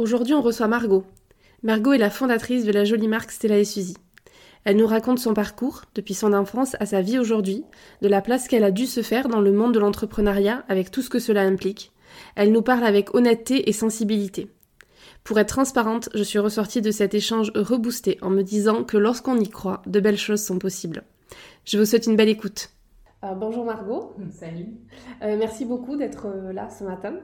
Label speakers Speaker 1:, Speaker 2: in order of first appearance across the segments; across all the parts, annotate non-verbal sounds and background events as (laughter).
Speaker 1: Aujourd'hui, on reçoit Margot. Margot est la fondatrice de la jolie marque Stella et Suzy. Elle nous raconte son parcours, depuis son enfance à sa vie aujourd'hui, de la place qu'elle a dû se faire dans le monde de l'entrepreneuriat avec tout ce que cela implique. Elle nous parle avec honnêteté et sensibilité. Pour être transparente, je suis ressortie de cet échange reboosté en me disant que lorsqu'on y croit, de belles choses sont possibles. Je vous souhaite une belle écoute. Euh, bonjour Margot. (laughs)
Speaker 2: Salut.
Speaker 1: Euh, merci beaucoup d'être euh, là ce matin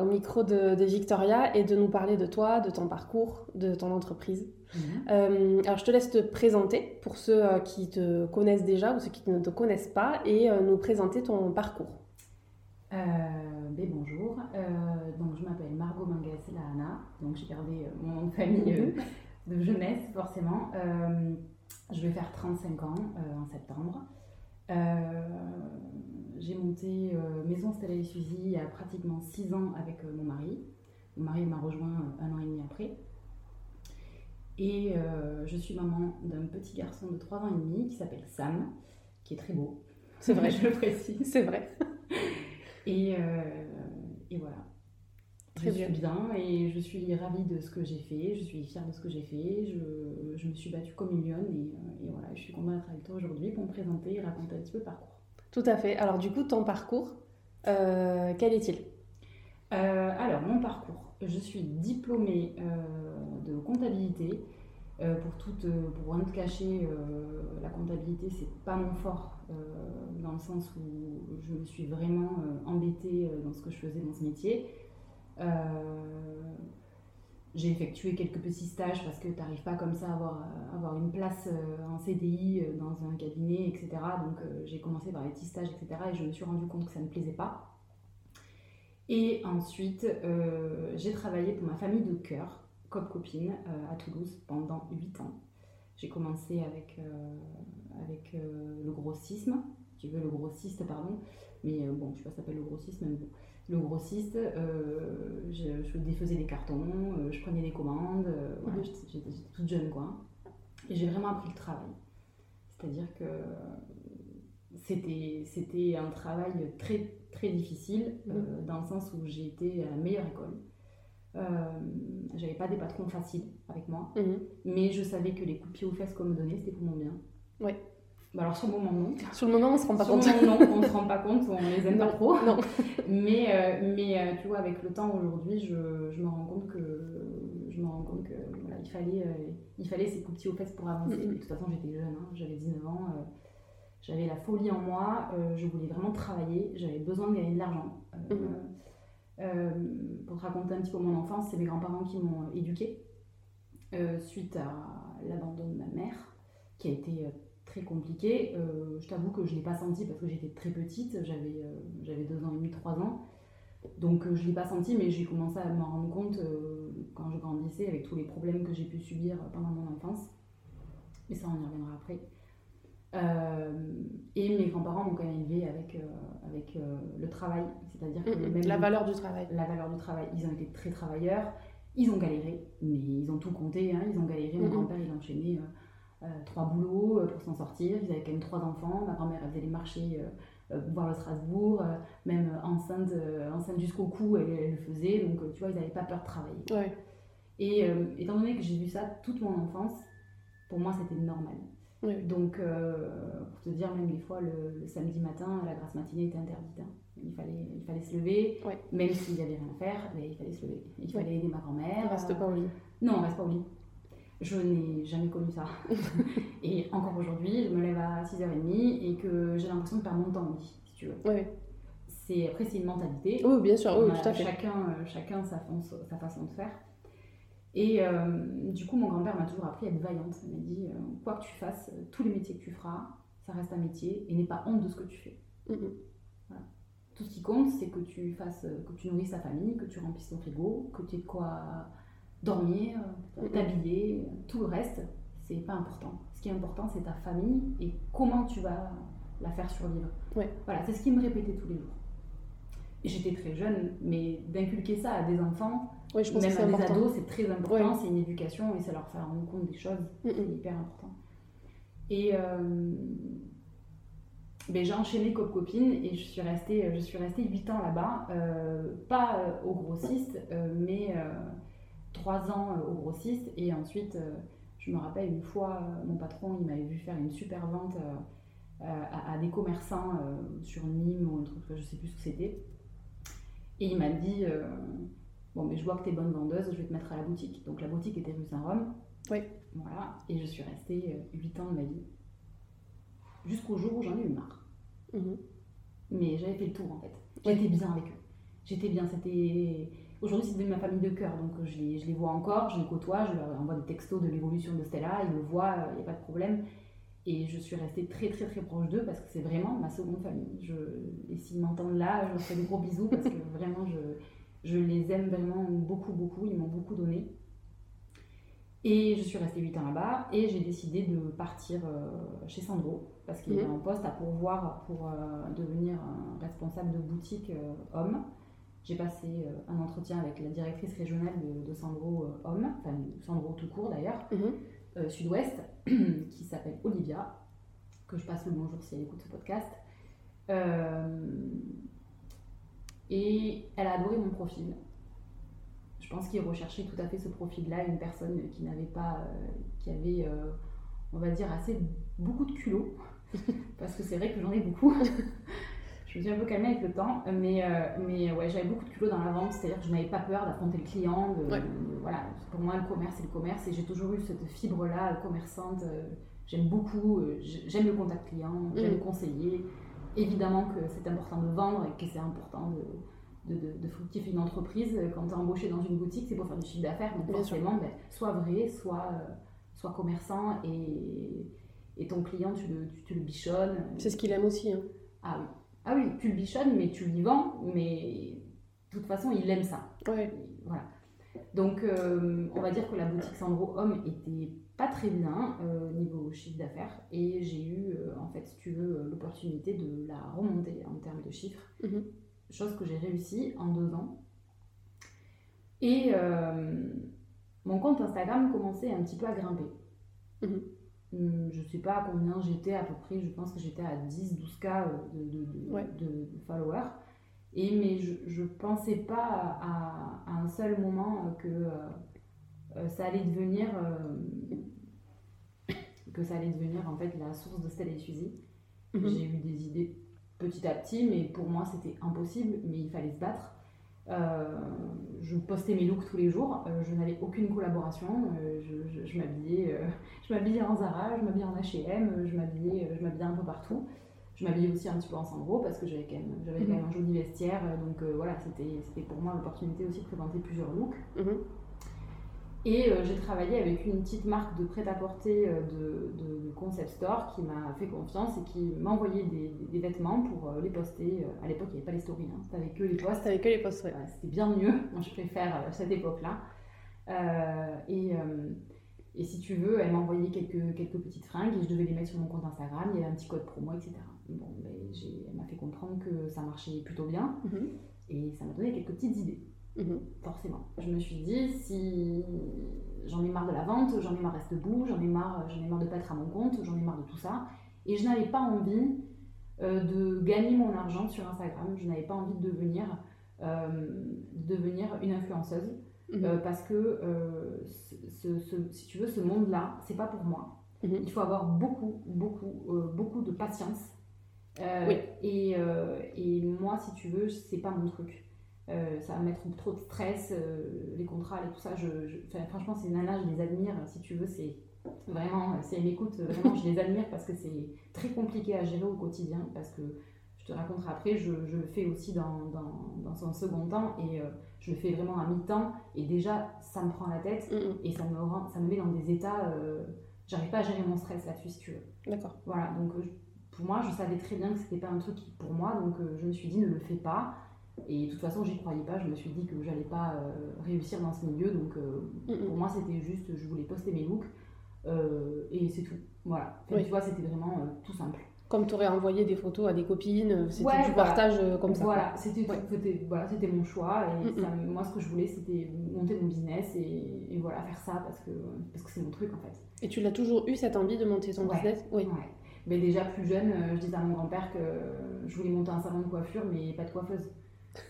Speaker 1: au micro de, Victoria et de nous parler de toi, de ton parcours, de ton entreprise. Mhm. alors je te laisse te présenter pour ceux qui te connaissent déjà ou ceux qui ne te connaissent pas et nous présenter ton parcours.
Speaker 2: Ben, bonjour, donc je m'appelle Margot Mangas Lahana, donc j'ai gardé mon nom de famille mhm. de jeunesse forcément. je vais faire 35 ans en septembre. Euh, j'ai monté euh, Maison Stella et Suzy il y a pratiquement 6 ans avec euh, mon mari. Mon mari m'a rejoint un an et demi après. Et je suis maman d'un petit garçon de 3 ans et demi qui s'appelle Sam, qui est très beau.
Speaker 1: C'est vrai, (laughs) je le précise. C'est vrai.
Speaker 2: Et, et voilà. Très je bien. suis bien et je suis ravie de ce que j'ai fait, je suis fière de ce que j'ai fait, je, je, me suis battue comme une lionne et, euh, et, voilà, je suis contente d'être avec toi aujourd'hui pour me présenter et raconter un petit peu le parcours.
Speaker 1: Tout à fait. Alors du coup, ton parcours, euh, quel est-il?
Speaker 2: Euh, Alors, mon parcours, je suis diplômée de comptabilité. pour toute, pour rien te cacher, la comptabilité, c'est pas mon fort dans le sens où je me suis vraiment embêtée dans ce que je faisais dans ce métier. Euh, j'ai effectué quelques petits stages parce que tu n'arrives pas comme ça à avoir, avoir une place euh, en CDI euh, dans un cabinet, etc. Donc j'ai commencé par les petits stages, etc. Et je me suis rendu compte que ça ne me plaisait pas. Et ensuite, j'ai travaillé pour ma famille de cœur, Cop Copine, à Toulouse pendant 8 ans. J'ai commencé avec, le grossisme, tu veux le grossiste, pardon, mais bon, je sais pas ça s'appelle le grossisme, mais bon le grossiste, euh, je, défaisais des cartons, euh, je prenais des commandes, euh, j'étais toute jeune quoi. Et j'ai vraiment appris le travail. C'est-à-dire que c'était, c'était un travail très, très difficile, mmh. dans le sens où j'ai été à la meilleure école. j'avais pas des patrons faciles avec moi, mmh. mais je savais que les coups de pied aux fesses qu'on me donnait, c'était pour mon bien.
Speaker 1: Ouais.
Speaker 2: Bah, alors sur le moment non.
Speaker 1: Sur le moment on se rend pas compte.
Speaker 2: Sur le moment non, on se rend pas compte, on les aime pas trop. Non. mais euh, mais euh, tu vois avec le temps aujourd'hui, je, je, me rends compte que je me rends compte que voilà, il fallait euh, il fallait ces coups de pied aux fesses pour avancer. De toute façon j'étais jeune, hein, j'avais 19 ans, j'avais la folie en moi, je voulais vraiment travailler, j'avais besoin de gagner de l'argent. Pour te raconter un petit peu mon enfance, c'est mes grands-parents qui m'ont éduquée suite à l'abandon de ma mère, qui a été très compliqué. Euh, je t'avoue que je ne l'ai pas senti parce que j'étais très petite, j'avais euh, j'avais ans et demi, trois ans. Donc euh, je ne l'ai pas senti, mais j'ai commencé à m'en rendre compte quand je grandissais avec tous les problèmes que j'ai pu subir pendant mon enfance. Mais ça, on y reviendra après. et mes grands-parents m'ont quand même élevé avec, avec le travail, c'est-à-dire que
Speaker 1: même la valeur du travail.
Speaker 2: La valeur du travail. Ils ont été très travailleurs, ils ont galéré, mais ils ont tout compté, hein, ils ont galéré. Mon grand-père, il a enchaîné euh, trois boulots euh, pour s'en sortir. Ils avaient quand même trois enfants. Ma grand-mère, elle faisait les marchés, euh, voir le Strasbourg, même enceinte, enceinte jusqu'au cou, elle, le faisait. Donc, tu vois, ils n'avaient pas peur de travailler. Et étant donné que j'ai vu ça toute mon enfance, pour moi, c'était normal. Donc, pour te dire, même des fois, le, samedi matin, la grasse matinée était interdite. Hein. Il, fallait, il fallait se lever, même s'il n'y avait rien à faire, mais il fallait se lever. Il fallait aider ma grand-mère.
Speaker 1: On reste pas au lit.
Speaker 2: Non, on reste pas au lit. Je n'ai jamais connu ça. (laughs) et encore aujourd'hui, je me lève à 6h30 et que j'ai l'impression de perdre mon temps si tu veux.
Speaker 1: Oui.
Speaker 2: C'est, après, c'est une mentalité.
Speaker 1: Oui, bien sûr, oui, tout à fait.
Speaker 2: Chacun, euh, chacun sa, sa façon de faire. Et euh, du coup, mon grand-père m'a toujours appris à être vaillante. Il m'a dit, euh, quoi que tu fasses, tous les métiers que tu feras, ça reste un métier et n'aie pas honte de ce que tu fais. voilà. Tout ce qui compte, c'est que tu fasses, que tu nourrisses ta famille, que tu remplisses ton frigo, que tu aies de quoi dormir, t'habiller, tout le reste, c'est pas important. Ce qui est important, c'est ta famille et comment tu vas la faire survivre.
Speaker 1: Ouais.
Speaker 2: Voilà, c'est ce qu'il me répétait tous les jours. J'étais très jeune, mais d'inculquer ça à des enfants,
Speaker 1: même
Speaker 2: à des ados, c'est très important, c'est une éducation et ça leur fait rendre compte des choses, c'est hyper important. Et euh, ben, j'ai enchaîné Cop Copine et je suis restée, je suis restée 8 ans là-bas, euh, pas au grossiste, euh, mais trois ans au grossiste et ensuite, je me rappelle une fois, mon patron, il m'avait vu faire une super vente à, des commerçants sur Nîmes ou un truc, je sais plus ce que c'était. Et il m'a dit Bon, mais je vois que tu es bonne vendeuse, je vais te mettre à la boutique. Donc la boutique était rue Saint-Rome.
Speaker 1: Oui.
Speaker 2: Voilà. Et je suis restée 8 ans de ma vie. Jusqu'au jour où j'en ai eu marre. Mhm. Mais j'avais fait le tour en fait. J'étais bien avec eux. J'étais bien. C'était. Aujourd'hui, c'est de ma famille de cœur, donc je les, je les vois encore, je les côtoie, je leur envoie des textos de l'évolution de Stella, ils le voient, il n'y a pas de problème. Et je suis restée très très très proche d'eux parce que c'est vraiment ma seconde famille. Je, et s'ils m'entendent là, je leur fais des gros bisous parce que (laughs) vraiment je, je les aime vraiment beaucoup beaucoup, ils m'ont beaucoup donné. Et je suis restée 8 ans là-bas et j'ai décidé de partir euh, chez Sandro parce qu'il y avait un poste à pourvoir pour euh, devenir responsable de boutique euh, homme. J'ai passé un entretien avec la directrice régionale de, Sandro Homme, enfin Sandro tout court d'ailleurs, mhm. Sud-Ouest, (clears throat) qui s'appelle Olivia, que je passe le bonjour si elle écoute ce podcast. et elle a adoré mon profil je pense qu'il recherchait tout à fait ce profil-là, une personne qui n'avait pas, euh, qui avait, euh, on va dire, assez beaucoup de culot, (laughs) parce que c'est vrai que j'en ai beaucoup. Je me suis un peu calmée avec le temps, mais, euh, mais ouais, j'avais beaucoup de culot dans la vente, c'est-à-dire que je n'avais pas peur d'affronter le client. voilà, pour moi, le commerce, c'est le commerce, et j'ai toujours eu cette fibre-là commerçante. j'aime beaucoup, j'aime le contact client, j'aime mm. conseiller. Évidemment que c'est important de vendre et que c'est important de de, fructifier une entreprise, euh, quand tu es embauché dans une boutique, c'est pour faire du chiffre d'affaires. Donc forcément, ben, soit vrai, soit, euh, soit commerçant et, et ton client, tu le, tu, le bichonnes.
Speaker 1: C'est ce qu'il aime aussi. Hein.
Speaker 2: Ah oui. Ah oui, tu le bichonnes, mais tu lui vends, mais de toute façon, il aime ça.
Speaker 1: Ouais.
Speaker 2: Voilà. Donc, euh, on va dire que la boutique Sandro Homme était pas très bien niveau chiffre d'affaires et j'ai eu, en fait, si tu veux, l'opportunité de la remonter en termes de chiffres. Mhm chose que j'ai réussi en deux ans. Et euh, mon compte Instagram commençait un petit peu à grimper. Mhm. Je ne sais pas à combien j'étais à peu près, je pense que j'étais à 10-12K de, de, followers. Et, mais je ne pensais pas à, un seul moment que euh, euh, ça allait devenir (coughs) que ça allait devenir en fait la source de Stella et Suzy. Mhm. J'ai eu des idées petit à petit, mais pour moi c'était impossible, mais il fallait se battre. Euh, je postais mes looks tous les jours, euh, je n'avais aucune collaboration, euh, je, je, m'habillais, je m'habillais en Zara, je m'habillais en H&M, je m'habillais, je m'habillais un peu partout. Je m'habillais aussi un petit peu en Sandro parce que j'avais quand même, j'avais quand mhm. même un joli vestiaire, donc voilà, c'était, c'était pour moi l'opportunité aussi de présenter plusieurs looks. Mhm. Et euh, j'ai travaillé avec une petite marque de prêt-à-porter euh, de, concept store qui m'a fait confiance et qui m'a envoyé des, vêtements pour euh, les poster. À l'époque, il n'y avait pas les stories, hein. c'était avec que les posts.
Speaker 1: C'était avec les posts,
Speaker 2: C'était bien mieux. (laughs) Moi, je préfère cette époque-là. et, et, si tu veux, elle m'a envoyé quelques, quelques petites fringues et je devais les mettre sur mon compte Instagram. Il y avait un petit code promo, etc. Bon, ben, elle m'a fait comprendre que ça marchait plutôt bien mhm. et ça m'a donné quelques petites idées. Mhm. Forcément. Je me suis dit, si j'en ai marre de la vente, j'en ai marre de rester debout, j'en ai marre, j'en ai marre de pas être à mon compte, j'en ai marre de tout ça. Et je n'avais pas envie euh, de gagner mon argent sur Instagram, je n'avais pas envie de devenir, euh, devenir une influenceuse. Mhm. Euh, parce que ce, si tu veux, ce monde-là, c'est pas pour moi. Mhm. Il faut avoir beaucoup, beaucoup, beaucoup de patience. et, et, moi, si tu veux, c'est pas mon truc. Euh, ça va mettre trop de stress, euh, les contrats et tout ça. Je, franchement, ces nanas, je les admire. Si tu veux, c'est vraiment, si elles m'écoutent, vraiment, je les admire parce que c'est très compliqué à gérer au quotidien. Parce que je te raconterai après, je, je le fais aussi dans, dans, dans, son second temps et euh, je le fais vraiment à mi-temps. Et déjà, ça me prend la tête et ça me, rend, ça me met dans des états. J'arrive pas à gérer mon stress là-dessus, si tu veux.
Speaker 1: D'accord.
Speaker 2: Voilà, donc pour moi, je savais très bien que c'était pas un truc pour moi, donc je me suis dit ne le fais pas. Et de toute façon, j'y croyais pas. Je me suis dit que j'allais pas euh, réussir dans ce milieu. Donc, euh, pour moi, c'était juste, je voulais poster mes looks. Euh, et c'est tout. Voilà. Tu vois, c'était vraiment tout simple.
Speaker 1: Comme tu aurais envoyé des photos à des copines, c'était du partage comme ça.
Speaker 2: Voilà, c'était voilà, mon choix. Et moi, ce que je voulais, c'était monter mon business et, et, voilà, faire ça parce que parce que c'est mon truc en fait.
Speaker 1: Et tu l'as toujours eu cette envie de monter ton business?
Speaker 2: Oui. Mais déjà plus jeune, je disais à mon grand-père que je voulais monter un salon de coiffure, mais pas de coiffeuse.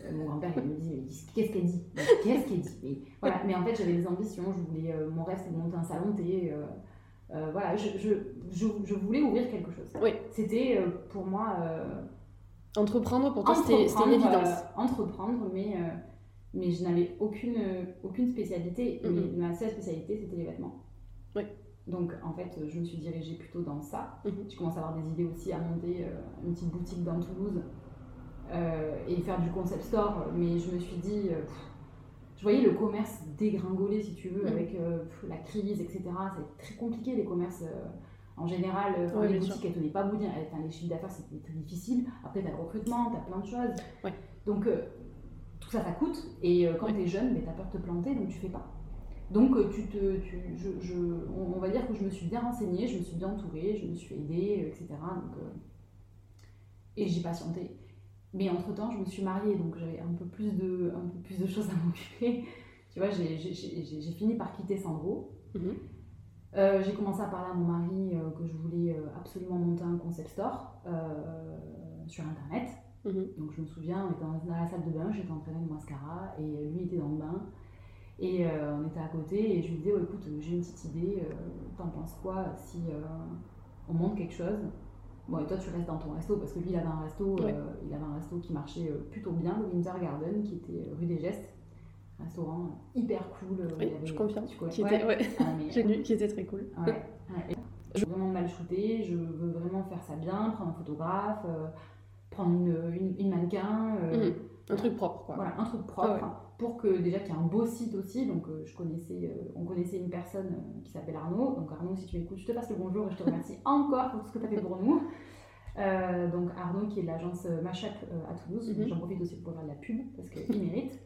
Speaker 2: Euh, mon grand-père, il me dit, qu'est-ce qu'elle dit? Qu'est-ce qu'elle dit? Mais, voilà. mais en fait, j'avais des ambitions. Je voulais, euh, mon rêve, c'était de monter un salon thé. Euh, voilà, je, je, je, voulais ouvrir quelque chose.
Speaker 1: Oui.
Speaker 2: C'était pour moi.
Speaker 1: entreprendre, pour toi, c'était une évidence.
Speaker 2: entreprendre, mais, mais je n'avais aucune, aucune spécialité. Mm-hmm. ma seule spécialité, c'était les vêtements.
Speaker 1: Oui.
Speaker 2: Donc en fait, je me suis dirigée plutôt dans ça.
Speaker 1: Mm-hmm.
Speaker 2: Je commence à avoir des idées aussi à monter une petite boutique dans Toulouse et faire du concept store. Mais je me suis dit, euh, je voyais le commerce dégringoler, si tu veux, mm. avec euh, la crise, etc. C'est très compliqué les commerces. en général, les boutiques, elles tenaient pas bout. les chiffres d'affaires, c'était très difficile. Après, tu as le recrutement, tu as plein de choses. Donc, tout ça, ça coûte. Et quand tu es jeune, tu as peur de te planter, donc tu fais pas. Donc, tu te, tu, je, je, on, va dire que je me suis bien renseignée, je me suis bien entourée, je me suis aidée, etc. Donc, et j'ai patienté. Mais entre-temps, je me suis mariée, donc j'avais un, peu plus de, un peu plus de choses à (laughs) m'occuper. Tu vois, j'ai fini par quitter Sandro.
Speaker 1: Mhm.
Speaker 2: Euh, j'ai commencé à parler à mon mari euh, que je voulais euh, absolument monter un concept store sur Internet.
Speaker 1: Mhm.
Speaker 2: Donc je me souviens, on était dans, la salle de bain, j'étais en train de mascara et lui était dans le bain. Et on était à côté et je lui disais, écoute, j'ai une petite idée, t'en penses quoi si on monte quelque chose? Bon, et toi, tu restes dans ton resto parce que lui, il avait un resto, euh, il avait un resto qui marchait euh, plutôt bien, le Winter Garden, qui était euh, rue des Gestes. Restaurant hyper cool.
Speaker 1: Oui, je confirme. Qui était, ouais. Ah, (laughs) J'ai qui était très cool.
Speaker 2: Je veux vraiment mal shooter, je veux vraiment faire ça bien, prendre un photographe, prendre une, une, mannequin.
Speaker 1: Mhm. Un truc propre, quoi.
Speaker 2: Voilà, un truc propre. pour que déjà qu'il y ait un beau site aussi. Donc, je connaissais, on connaissait une personne qui s'appelle Arnaud. Donc, Arnaud, si tu m'écoutes, je te passe le bonjour et je te remercie (laughs) encore pour tout ce que tu as fait pour nous. Euh, donc, Arnaud, qui est de l'agence Machap à Toulouse. Mhm. J'en profite aussi pour faire de la pub parce qu'il (laughs) mérite.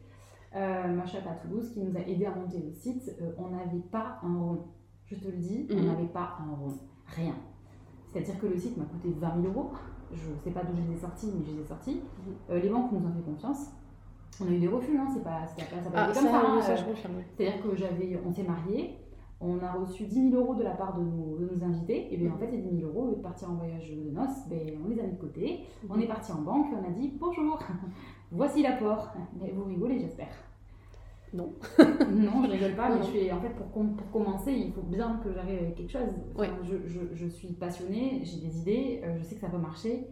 Speaker 2: Euh, Machap à Toulouse, qui nous a aidé à monter le site. Euh, on n'avait pas un rond. Je te le dis, on mhm. n'avait pas un rond. Rien. C'est-à-dire que le site m'a coûté 20 000 euros. Je ne sais pas d'où je les ai sortis, mais je les ai sortis. Mhm. les banques nous ont fait confiance. On a eu des refus, hein, c'est pas, ça pas
Speaker 1: ah, comme ça. Hein,
Speaker 2: C'est-à-dire que j'avais, on s'est mariés, on a reçu 10 000 euros de la part de nos, de nos invités, et bien en fait, ces 10 000 euros, au lieu de partir en voyage de noces, ben, on les a mis de côté, on est parti en banque, on a dit bonjour, (laughs) voici l'apport. Mais vous rigolez, j'espère.
Speaker 1: Non.
Speaker 2: non, je rigole pas, mais je fais, en fait, pour, pour, commencer, il faut bien que j'arrive avec quelque chose. je, je, je, suis passionnée, j'ai des idées, euh, je sais que ça peut marcher.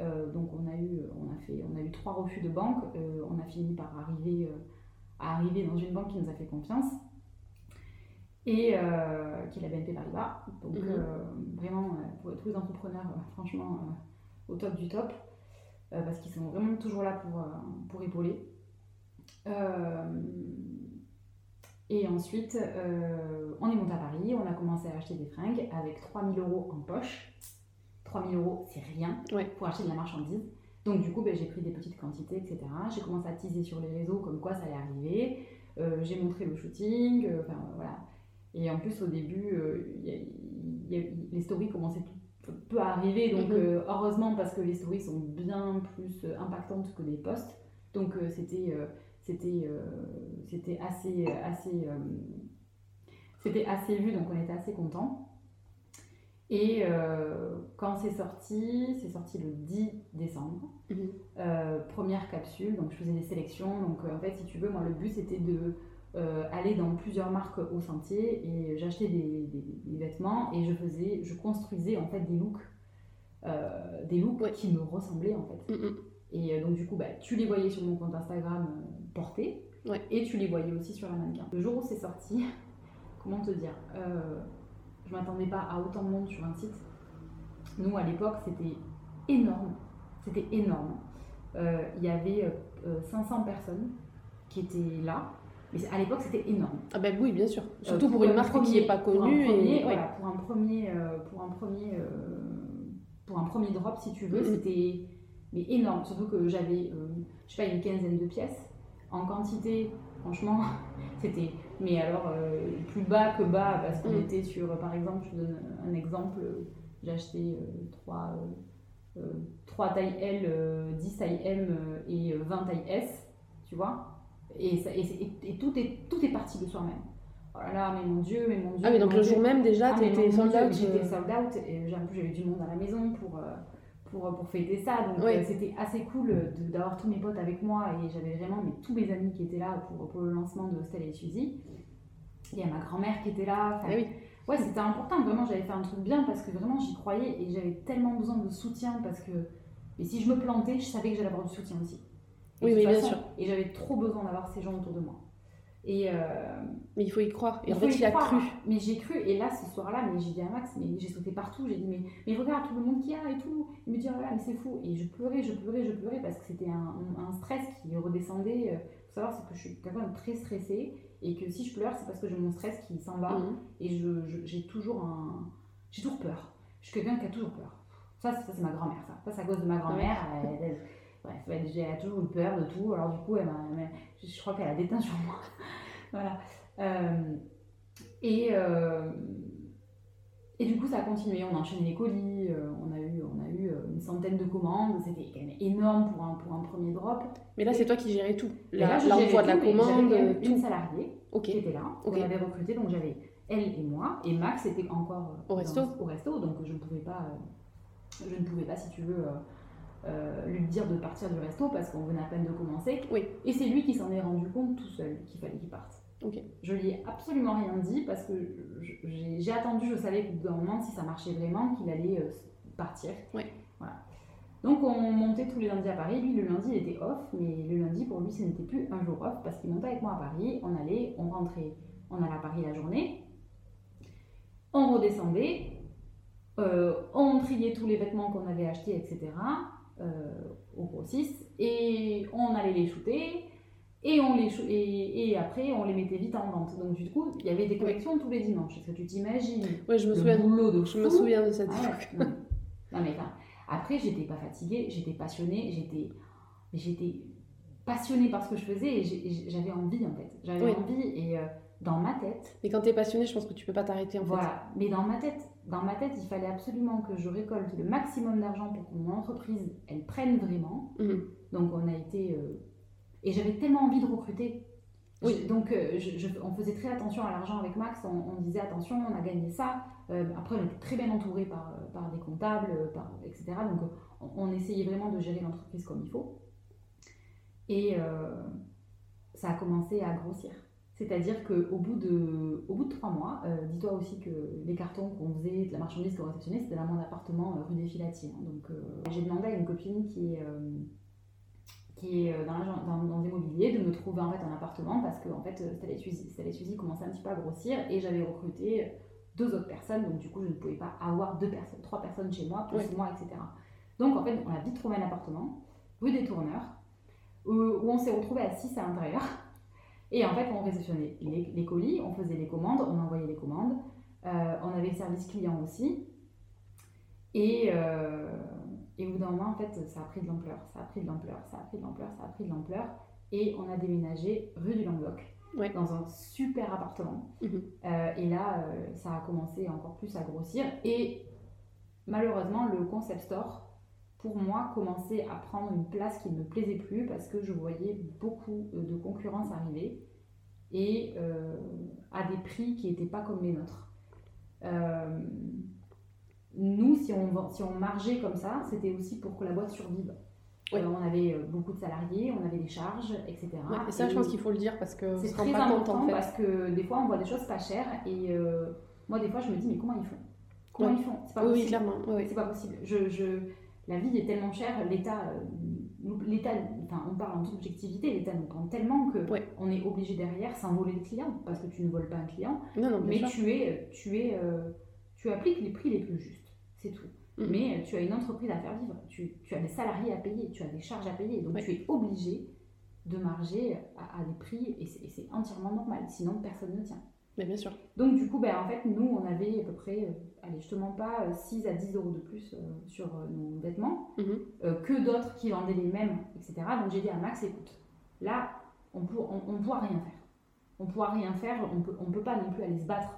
Speaker 2: Euh, donc on a eu, on a fait, on a eu trois refus de banque. Euh, on a fini par arriver, à arriver dans une banque qui nous a fait confiance et qui est la BNP Paribas. Donc mhm. vraiment pour tous les entrepreneurs, franchement au top du top, parce qu'ils sont vraiment toujours là pour, pour épauler. Et ensuite, on est monté à Paris, on a commencé à acheter des fringues avec 3000 euros en poche. 3000 euros, c'est rien pour acheter de la marchandise. Donc du coup, ben, j'ai pris des petites quantités, etc. J'ai commencé à teaser sur les réseaux comme quoi ça allait arriver. Euh, j'ai montré le shooting, euh, enfin voilà. Et en plus, au début, euh, les stories commençaient tout, peu à arriver. Donc mhm. heureusement, parce que les stories sont bien plus impactantes que les posts. Donc c'était c'était c'était assez assez c'était assez vu, donc on était assez contents. Et euh, quand c'est sorti, c'est sorti le 10 décembre.
Speaker 1: Mhm.
Speaker 2: Euh, première capsule, donc je faisais des sélections. Donc euh, en fait, si tu veux, moi le but c'était de aller dans plusieurs marques au sentier et j'achetais des, vêtements et je faisais, je construisais en fait des looks, des looks qui me ressemblaient en fait.
Speaker 1: Mhm.
Speaker 2: Et donc du coup, bah, tu les voyais sur mon compte Instagram portés et tu les voyais aussi sur la mannequin. Le jour où c'est sorti, (laughs) comment te dire je m'attendais pas à autant de monde sur un site. Nous, à l'époque, c'était énorme. C'était énorme. Euh, il y avait 500 euh, personnes qui étaient là. Mais à l'époque, c'était énorme.
Speaker 1: Ah ben oui, bien sûr. Euh, Surtout pour, une marque qui n'est pas connue.
Speaker 2: Pour un premier, pour un premier, pour un premier drop, si tu veux, mm-hmm. c'était mais énorme. Surtout que j'avais, je sais pas, une quinzaine de pièces. En quantité, franchement, (laughs) c'était mais alors euh, plus bas que bas parce qu'on mm. était sur, par exemple, je donne un exemple, j'ai acheté 3, euh, 3 euh, tailles L, 10 tailles M et 20 tailles S, tu vois, et, ça, et, tout, est, tout est parti de soi-même. Oh là là, mais mon Dieu, mais mon Dieu.
Speaker 1: Ah, mais donc le jour même déjà, ah, tu étais sold out
Speaker 2: J'étais sold out et j'avais du monde à la maison pour, pour, pour fêter ça. Donc
Speaker 1: Oui.
Speaker 2: euh, c'était assez cool d'avoir tous mes potes avec moi et j'avais vraiment mais, tous mes amis qui étaient là pour, pour le lancement de Stella et Suzy. Il y a ma grand-mère qui était là. Enfin,
Speaker 1: oui.
Speaker 2: Ouais, c'était important. Vraiment, j'avais fait un truc bien parce que vraiment j'y croyais et j'avais tellement besoin de soutien parce que et si je me plantais, je savais que j'allais avoir du soutien aussi. Et
Speaker 1: Oui,
Speaker 2: de
Speaker 1: oui,
Speaker 2: toute
Speaker 1: bien
Speaker 2: façon,
Speaker 1: sûr.
Speaker 2: Et j'avais trop besoin d'avoir ces gens autour de moi. Et euh,
Speaker 1: Mais il faut y croire. Et en fait, il a
Speaker 2: croire.
Speaker 1: cru.
Speaker 2: Mais j'ai cru, et là, ce soir-là, mais j'ai dit à Max, mais j'ai sauté partout, j'ai dit, mais, mais regarde tout le monde qu'il y a et tout. Il me dit, oh là mais c'est fou. Et je pleurais, je pleurais, je pleurais parce que c'était un, un stress qui redescendait. Il faut savoir, c'est que je suis quelqu'un de très stressé et que si je pleure, c'est parce que j'ai mon stress qui s'en va
Speaker 1: Mhm.
Speaker 2: et j'ai toujours un. J'ai toujours peur. Je suis quelqu'un qui a toujours peur. Ça, c'est- ça c'est ma grand-mère, ça. Ça, c'est à cause de ma grand-mère. Elle- elle- bref, elle, elle a toujours eu peur de tout. Alors, du coup, elle elle je, je crois qu'elle a déteint sur moi. (laughs) voilà. Euh, et, euh, et du coup, ça a continué. On a enchaîné les colis. euh, on a eu, on a eu une centaine de commandes. C'était quand même énorme pour un, pour un premier drop.
Speaker 1: Mais là, c'est toi qui gérais tout.
Speaker 2: Là,
Speaker 1: L'envoi de la commande,
Speaker 2: J'avais une salariée qui était là,
Speaker 1: Ok.
Speaker 2: qu'on avait recruté. Donc j'avais elle et moi, et Max était encore
Speaker 1: Au resto.
Speaker 2: au resto, donc je ne pouvais pas, je ne pouvais pas, si tu veux, euh, lui dire de partir du resto parce qu'on venait à peine de commencer.
Speaker 1: Oui.
Speaker 2: Et c'est lui qui s'en est rendu compte tout seul qu'il fallait qu'il parte.
Speaker 1: Ok.
Speaker 2: Je lui ai absolument rien dit parce que j'ai j'ai attendu, je savais qu'au bout d'un moment, si ça marchait vraiment, qu'il allait euh, partir.
Speaker 1: Ouais.
Speaker 2: Voilà. Donc on montait tous les lundis à Paris. Lui, le lundi, il était off, mais le lundi, pour lui, ce n'était plus un jour off parce qu'il montait avec moi à Paris. On allait, on rentrait, on allait à Paris la journée. On redescendait, euh, on triait tous les vêtements qu'on avait achetés, etc. euh, au grossiste et on allait les shooter et, on les et, et après on les mettait vite en vente. Donc du coup, il y avait des collections tous les dimanches. Est-ce que tu t'imagines
Speaker 1: Ouais, je me
Speaker 2: le
Speaker 1: souviens.
Speaker 2: boulot de
Speaker 1: Je me souviens de cette
Speaker 2: ah ouais, non. Non, mais enfin, après, j'étais pas fatiguée, j'étais passionnée, j'étais, j'étais passionnée par ce que je faisais et j'avais envie en fait. J'avais
Speaker 1: Oui.
Speaker 2: envie et euh, dans ma tête,
Speaker 1: Mais quand t'es passionné, je pense que tu peux pas t'arrêter en fait.
Speaker 2: voilà. Mais dans ma tête, dans ma tête, il fallait absolument que je récolte le maximum d'argent pour que mon entreprise, elle prenne vraiment.
Speaker 1: Mhm.
Speaker 2: Donc on a été, euh, et j'avais tellement envie de recruter.
Speaker 1: Oui.
Speaker 2: Je- donc euh, je- je- on faisait très attention à l'argent avec Max. On, on disait attention, on a gagné ça. Euh, après, on était très bien entouré par, par des comptables, par, etc. Donc, on, on essayait vraiment de gérer l'entreprise comme il faut. Et ça a commencé à grossir. C'est-à-dire qu'au bout, de, au bout de trois mois, euh, dis-toi aussi que les cartons qu'on faisait, de la marchandise qu'on réceptionnait, c'était dans mon appartement euh, rue des Filatiers. hein. Donc, euh, j'ai demandé à une copine qui est, qui est dans, dans, dans l'immobilier de me trouver en fait un appartement parce que en fait, Stella et Suzy, commençait un petit peu à grossir et j'avais recruté deux autres personnes, donc du coup je ne pouvais pas avoir deux personnes, trois personnes chez moi, plus
Speaker 1: Oui.
Speaker 2: moi, etc. Donc en fait, on a vite trouvé un appartement, rue des Tourneurs, où, on s'est retrouvés à 6 à l'intérieur. Et en fait, on réceptionnait les, les colis, on faisait les commandes, on envoyait les commandes, euh, on avait le service client aussi. Et, euh, et au bout d'un moment, en fait, ça a pris de l'ampleur, ça a pris de l'ampleur, ça a pris de l'ampleur, ça a pris de l'ampleur. Et on a déménagé rue du Languedoc,
Speaker 1: Ouais.
Speaker 2: dans un super appartement.
Speaker 1: Mhm.
Speaker 2: Euh, et là, ça a commencé encore plus à grossir. Et malheureusement, le concept store, pour moi, commençait à prendre une place qui ne me plaisait plus parce que je voyais beaucoup euh, de concurrence arriver et euh, à des prix qui n'étaient pas comme les nôtres. Euh, nous, si on, si on margeait comme ça, c'était aussi pour que la boîte survive.
Speaker 1: Oui.
Speaker 2: Euh, on avait beaucoup de salariés, on avait des charges, etc.
Speaker 1: Ouais, et ça, je pense qu'il faut le dire parce que
Speaker 2: C'est très
Speaker 1: pas compte
Speaker 2: important
Speaker 1: en fait.
Speaker 2: parce que des fois on voit des choses pas chères et moi des fois je me dis mais comment ils font? Comment
Speaker 1: Ouais.
Speaker 2: ils font? C'est pas
Speaker 1: Oui, oui,
Speaker 2: possible. C'est pas possible. Je- la vie est tellement chère, l'État, euh, nous- l'État, enfin on parle en toute objectivité, l'État nous prend tellement que
Speaker 1: Ouais.
Speaker 2: on est obligé derrière s'envoler le client parce que tu ne voles pas un client,
Speaker 1: Non, non,
Speaker 2: mais
Speaker 1: sûr.
Speaker 2: tu es, tu es, euh, tu appliques les prix les plus justes, c'est tout.
Speaker 1: Mhm.
Speaker 2: Mais euh, tu as une entreprise à faire vivre, tu, tu as des salariés à payer, tu as des charges à payer, donc
Speaker 1: Ouais.
Speaker 2: tu es obligé de marger à, à des prix et c'est entièrement normal, sinon personne ne tient.
Speaker 1: Mais bien sûr.
Speaker 2: Donc du coup, ben, en fait, nous, on avait à peu près, euh, allez, je te mens pas, euh, 6 à 10 euros de plus euh, sur euh, nos vêtements
Speaker 1: Mhm.
Speaker 2: euh, que d'autres qui vendaient les mêmes, etc. Donc j'ai dit à Max, écoute, là, on ne on, on pourra rien faire. On ne pourra rien faire, on peut, on peut pas non plus aller se battre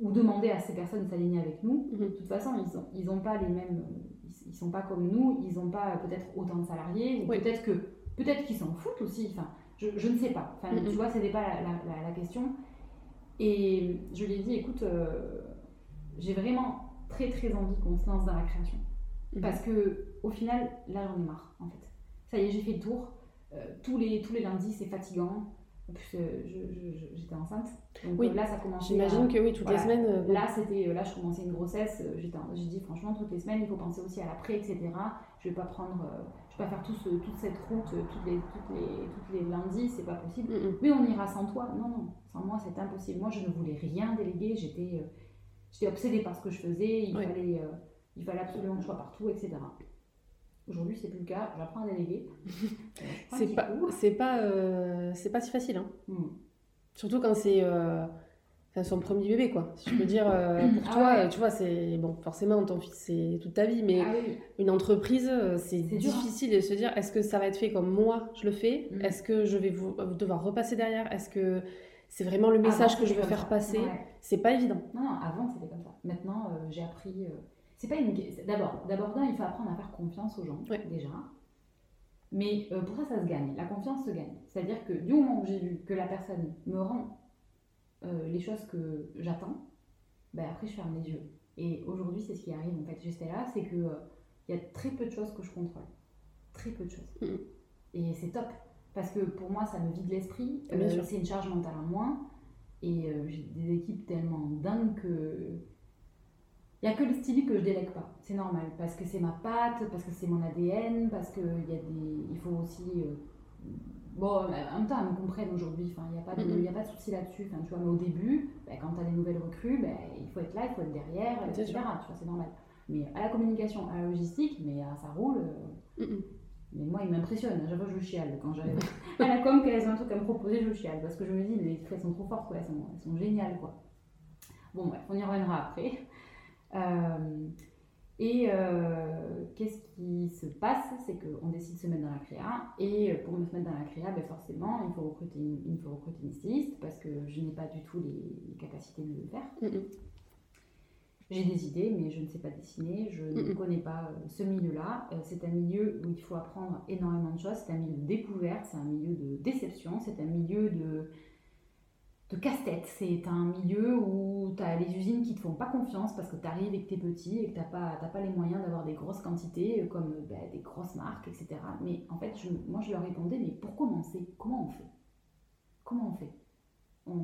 Speaker 2: ou demander à ces personnes de s'aligner avec nous.
Speaker 1: Mhm.
Speaker 2: De toute façon, ils n'ont ils ont pas les mêmes, ils, ils sont pas comme nous, ils n'ont pas peut-être autant de salariés, ou
Speaker 1: Oui.
Speaker 2: peut-être que peut-être qu'ils s'en foutent aussi. Enfin, je, je ne sais pas. Enfin,
Speaker 1: Mhm.
Speaker 2: tu vois, c'était pas la, la- la- la question. Et je lui ai dit, écoute, euh, j'ai vraiment très très envie qu'on se lance dans la création.
Speaker 1: Mhm.
Speaker 2: Parce que au final, là j'en ai marre en fait. Ça y est, j'ai fait le tour. Euh, tous, les, tous les lundis, c'est fatigant. En plus, euh, j'étais enceinte. Donc
Speaker 1: Oui.
Speaker 2: là, ça commençait.
Speaker 1: J'imagine
Speaker 2: à-
Speaker 1: que oui, toutes
Speaker 2: voilà.
Speaker 1: les semaines.
Speaker 2: Là, c'était, là, je commençais une grossesse. j'ai dit franchement, toutes les semaines, il faut penser aussi à l'après, etc. Je vais pas prendre, vais pas faire tout ce- toute cette route, euh, toutes les, toutes les, toutes les lundis, c'est pas possible.
Speaker 1: Mm, mm.
Speaker 2: Mais on ira sans toi. Non, non, sans moi, c'est impossible. Moi, je ne voulais rien déléguer. J'étais, euh, j'étais obsédée par ce que je faisais. Il, fallait, euh, il fallait absolument que je sois partout, etc. Aujourd'hui, c'est plus le cas. J'apprends à déléguer. (laughs)
Speaker 1: C'est pas, c'est pas, euh, si facile. Hein.
Speaker 2: Hmm.
Speaker 1: Surtout quand c'est son premier bébé, quoi. Si je peux dire, euh, pour
Speaker 2: Ah
Speaker 1: toi,
Speaker 2: ouais.
Speaker 1: euh, tu vois, c'est bon, forcément, ton fils, c'est toute ta vie, mais
Speaker 2: Ah oui,
Speaker 1: une entreprise, euh, c'est
Speaker 2: dur, hein.
Speaker 1: difficile de se dire, est-ce que ça va être fait comme moi je le fais?
Speaker 2: Mm.
Speaker 1: Est-ce que je vais vous, euh, devoir repasser derrière? Est-ce que c'est vraiment le message
Speaker 2: Avant,
Speaker 1: que je veux faire
Speaker 2: ça.
Speaker 1: passer?
Speaker 2: Ouais.
Speaker 1: C'est pas évident.
Speaker 2: Non, non, avant c'était comme ça. Maintenant, euh, j'ai appris. euh, c'est pas une. D'abord, d'abord il faut apprendre à faire confiance aux gens
Speaker 1: Ouais.
Speaker 2: déjà. Mais pour ça, ça se gagne. La confiance se gagne. C'est-à-dire que du moment où j'ai vu que la personne me rend euh, les choses que j'attends, ben après je ferme les yeux. Et aujourd'hui, c'est ce qui arrive en fait. J'étais là, c'est que euh, il y a très peu de choses que je contrôle. Très peu de choses.
Speaker 1: Mhm.
Speaker 2: Et c'est top. Parce que pour moi, ça me vide l'esprit. Euh, c'est une charge mentale en moins. Et euh, j'ai des équipes tellement dingues que. Il n'y a que le stylique que je délègue pas. C'est normal. Parce que c'est ma patte, parce que c'est mon ADN, parce qu'il y a des. Il faut aussi. Euh, Bon, en même temps, elles me comprennent aujourd'hui. Enfin, il n'y a, pas de-
Speaker 1: Mhm.
Speaker 2: il y a pas de souci là-dessus. Enfin, tu vois, mais au début, ben, quand tu as des nouvelles recrues, ben, il faut être là, il faut être derrière, etc. Tu vois, c'est normal. Mais à la communication, à la logistique, mais euh, ça roule. euh,
Speaker 1: Mm, mm.
Speaker 2: mais moi, il m'impressionne. À chaque fois, je chiale. Quand j'arrive (laughs) à la com, qu'elles ont un truc à me proposer, je chiale. Parce que je me dis, mais elles sont trop fortes, quoi. Elles, sont, elles sont géniales, quoi. Bon, bref, on y reviendra après. Euh, et euh, qu'est-ce qui se passe? C'est qu'on décide de se mettre dans la créa. Et euh, pour me mettre dans la créa, ben forcément, il faut, recruter une, il faut recruter une styliste parce que je n'ai pas du tout les, les capacités de le faire.
Speaker 1: Mm.
Speaker 2: J'ai des idées, mais je ne sais pas dessiner, je ne connais pas euh, ce milieu-là. C'est un milieu où il faut apprendre énormément de choses, c'est un milieu de découverte, c'est un milieu de déception, c'est un milieu de, de casse-tête. C'est un milieu où tu as les usines qui te font pas confiance parce que tu arrives et que tu es petit et que tu n'as pas, t'as pas les moyens d'avoir des grosses quantités euh, comme euh, ben, des grosses marques, etc. Mais en fait, je- moi je leur répondais, mais pour commencer, comment on fait? Comment on fait? On,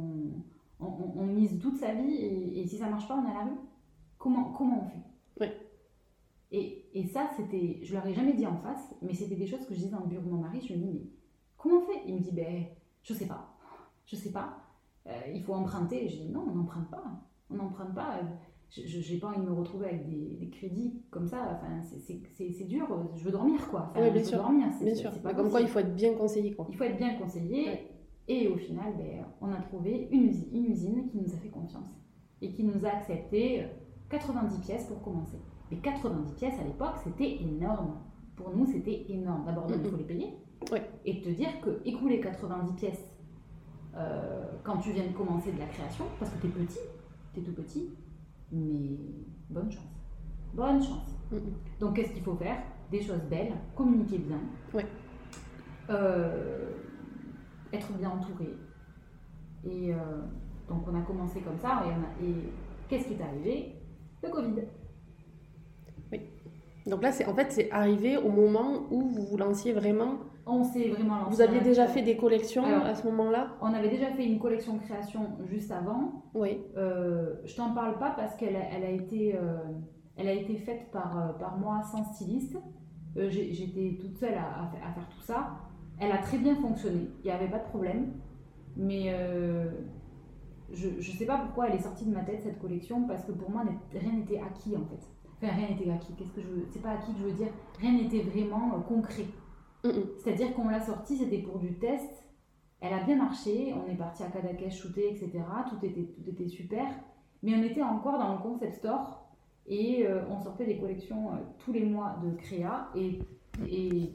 Speaker 2: on, on- on mise toute sa vie et, et si ça marche pas, on est à la rue? Comment, comment on fait? Et, et ça, c'était, je leur ai jamais dit en face, mais c'était des choses que je disais dans le bureau de mon mari. Je lui dis, mais comment on fait? Il me dit, ben, je sais pas. Je sais pas. Euh, il faut emprunter. Je dis, non, on n'emprunte pas. On n'emprunte pas. Euh, Je n'ai pas envie de me retrouver avec des, des crédits comme ça. Enfin, c'est- dur. Je veux dormir, quoi. Enfin,
Speaker 1: bien
Speaker 2: je
Speaker 1: sûr.
Speaker 2: veux dormir.
Speaker 1: Bien sûr.
Speaker 2: pas
Speaker 1: comme quoi, il faut être bien conseillé, quoi.
Speaker 2: Il faut être bien conseillé.
Speaker 1: Ouais.
Speaker 2: Et au final, ben, on a trouvé une usine, une usine qui nous a fait confiance et qui nous a accepté euh, 90 pièces pour commencer. Et 90 pièces à l'époque, c'était énorme. Pour nous, c'était énorme. D'abord, il faut les payer. Et te dire que écouler 90 pièces euh, quand tu viens de commencer de la création, parce que tu es petit, tu es tout petit, mais bonne chance. Bonne chance.
Speaker 1: Mm.
Speaker 2: Donc, qu'est-ce qu'il faut faire? Des choses belles, communiquer bien,
Speaker 1: Ouais.
Speaker 2: euh, être bien entouré. Et euh, donc, on a commencé comme ça. Et, et qu'est-ce qui est arrivé? Le Covid.
Speaker 1: Donc là, c'est en fait, c'est arrivé au moment où vous vous lanciez vraiment.
Speaker 2: On s'est vraiment lancé.
Speaker 1: Vous aviez déjà fait des collections
Speaker 2: Alors-
Speaker 1: à ce moment-là?
Speaker 2: On avait déjà fait une collection création juste avant.
Speaker 1: Oui.
Speaker 2: Euh, je t'en parle pas parce qu'elle a, elle a été, euh, elle a été faite par, euh, par moi sans styliste. Euh, J'étais toute seule à, à fa- à faire tout ça. Elle a très bien fonctionné, il n'y avait pas de problème. Mais je ne sais pas pourquoi elle est sortie de ma tête cette collection parce que pour moi rien n'était acquis en fait. Enfin rien n'était acquis, qu'est-ce que je veux C'est pas acquis que je veux dire, rien n'était vraiment concret. C'est-à-dire qu'on l'a sortie, c'était pour du test. Elle a bien marché, on est parti à Cadaqués shooter, etc. Tout était, tout était super. Mais on était encore dans le concept store et euh, on sortait des collections euh, tous les mois de créa et, et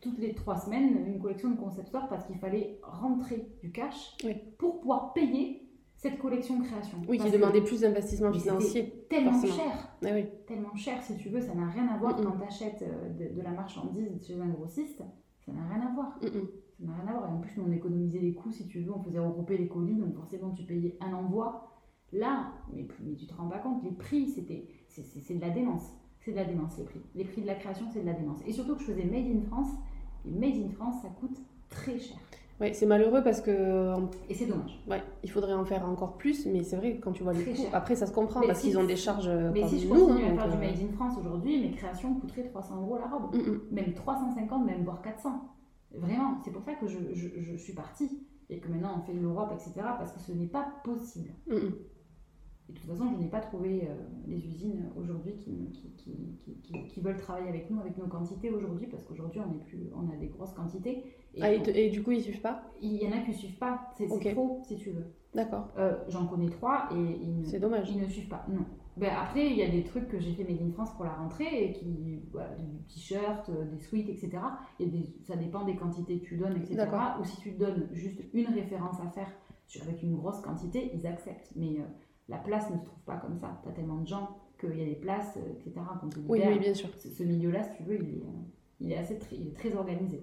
Speaker 2: toutes les trois semaines une collection de concept store parce qu'il fallait rentrer du cash
Speaker 1: Oui.
Speaker 2: pour pouvoir payer cette collection création.
Speaker 1: Oui, qui demandait plus d'investissement financier.
Speaker 2: tellement
Speaker 1: forcément.
Speaker 2: cher
Speaker 1: Ah oui.
Speaker 2: tellement cher si tu veux, ça n'a rien à voir
Speaker 1: Mm, mm.
Speaker 2: quand tu achètes de, de la marchandise chez un grossiste, ça n'a rien à voir.
Speaker 1: Mm.
Speaker 2: Ça n'a rien à voir. Et en plus, on économisait les coûts si tu veux, on faisait regrouper les colis, donc forcément tu payais un envoi. Là, mais, mais tu te rends pas compte, les prix, c'était c'est de la démence. c'est de la démence les prix. Les prix de la création, c'est de la démence. Et surtout que je faisais Made in France. Et Made in France, ça coûte très cher.
Speaker 1: Ouais, c'est malheureux parce que.
Speaker 2: Et c'est dommage.
Speaker 1: Ouais, il faudrait en faire encore plus, mais c'est vrai que quand tu vois les coûts, après ça se comprend
Speaker 2: Mais
Speaker 1: parce
Speaker 2: si-
Speaker 1: qu'ils ont des charges euh,
Speaker 2: Mais si je
Speaker 1: nous.
Speaker 2: continue
Speaker 1: hein,
Speaker 2: à faire du
Speaker 1: euh,
Speaker 2: Made in France aujourd'hui, mes créations coûteraient 300 euros la robe.
Speaker 1: mm, mm.
Speaker 2: Même 350, même voire 400. Vraiment, c'est pour ça que je, je- je suis partie. Et que maintenant on fait l'Europe, etc. Parce que ce n'est pas possible.
Speaker 1: Mm, mm.
Speaker 2: Et de toute façon, je n'ai pas trouvé euh, les usines aujourd'hui qui, qui, qui, qui- veulent travailler avec nous, avec nos quantités aujourd'hui, parce qu'aujourd'hui, on, est plus, on a des grosses quantités. Et
Speaker 1: Ah, et,
Speaker 2: on-
Speaker 1: te- et du coup, ils suivent pas?
Speaker 2: Il y en a qui ne suivent pas, c'est c'est
Speaker 1: Ok.
Speaker 2: trop, si tu veux.
Speaker 1: D'accord,
Speaker 2: Euh, J'en connais trois et ils ne,
Speaker 1: c'est dommage.
Speaker 2: ils ne suivent pas, non. Ben, après, il y a des trucs que j'ai fait Made in France pour la rentrée, et qui, voilà, des t-shirts, euh, des sweats, etc. Et des, ça dépend des quantités que tu donnes, etc. Ou si tu donnes juste une référence à faire sur- avec une grosse quantité, ils acceptent. Mais euh, la place ne se trouve pas comme ça. Tu as tellement de gens qu'il y a des places, euh, etc.
Speaker 1: Oui, bien sûr.
Speaker 2: Ce, milieu-là, si tu veux, il est, euh, il est assez très, il est très organisé.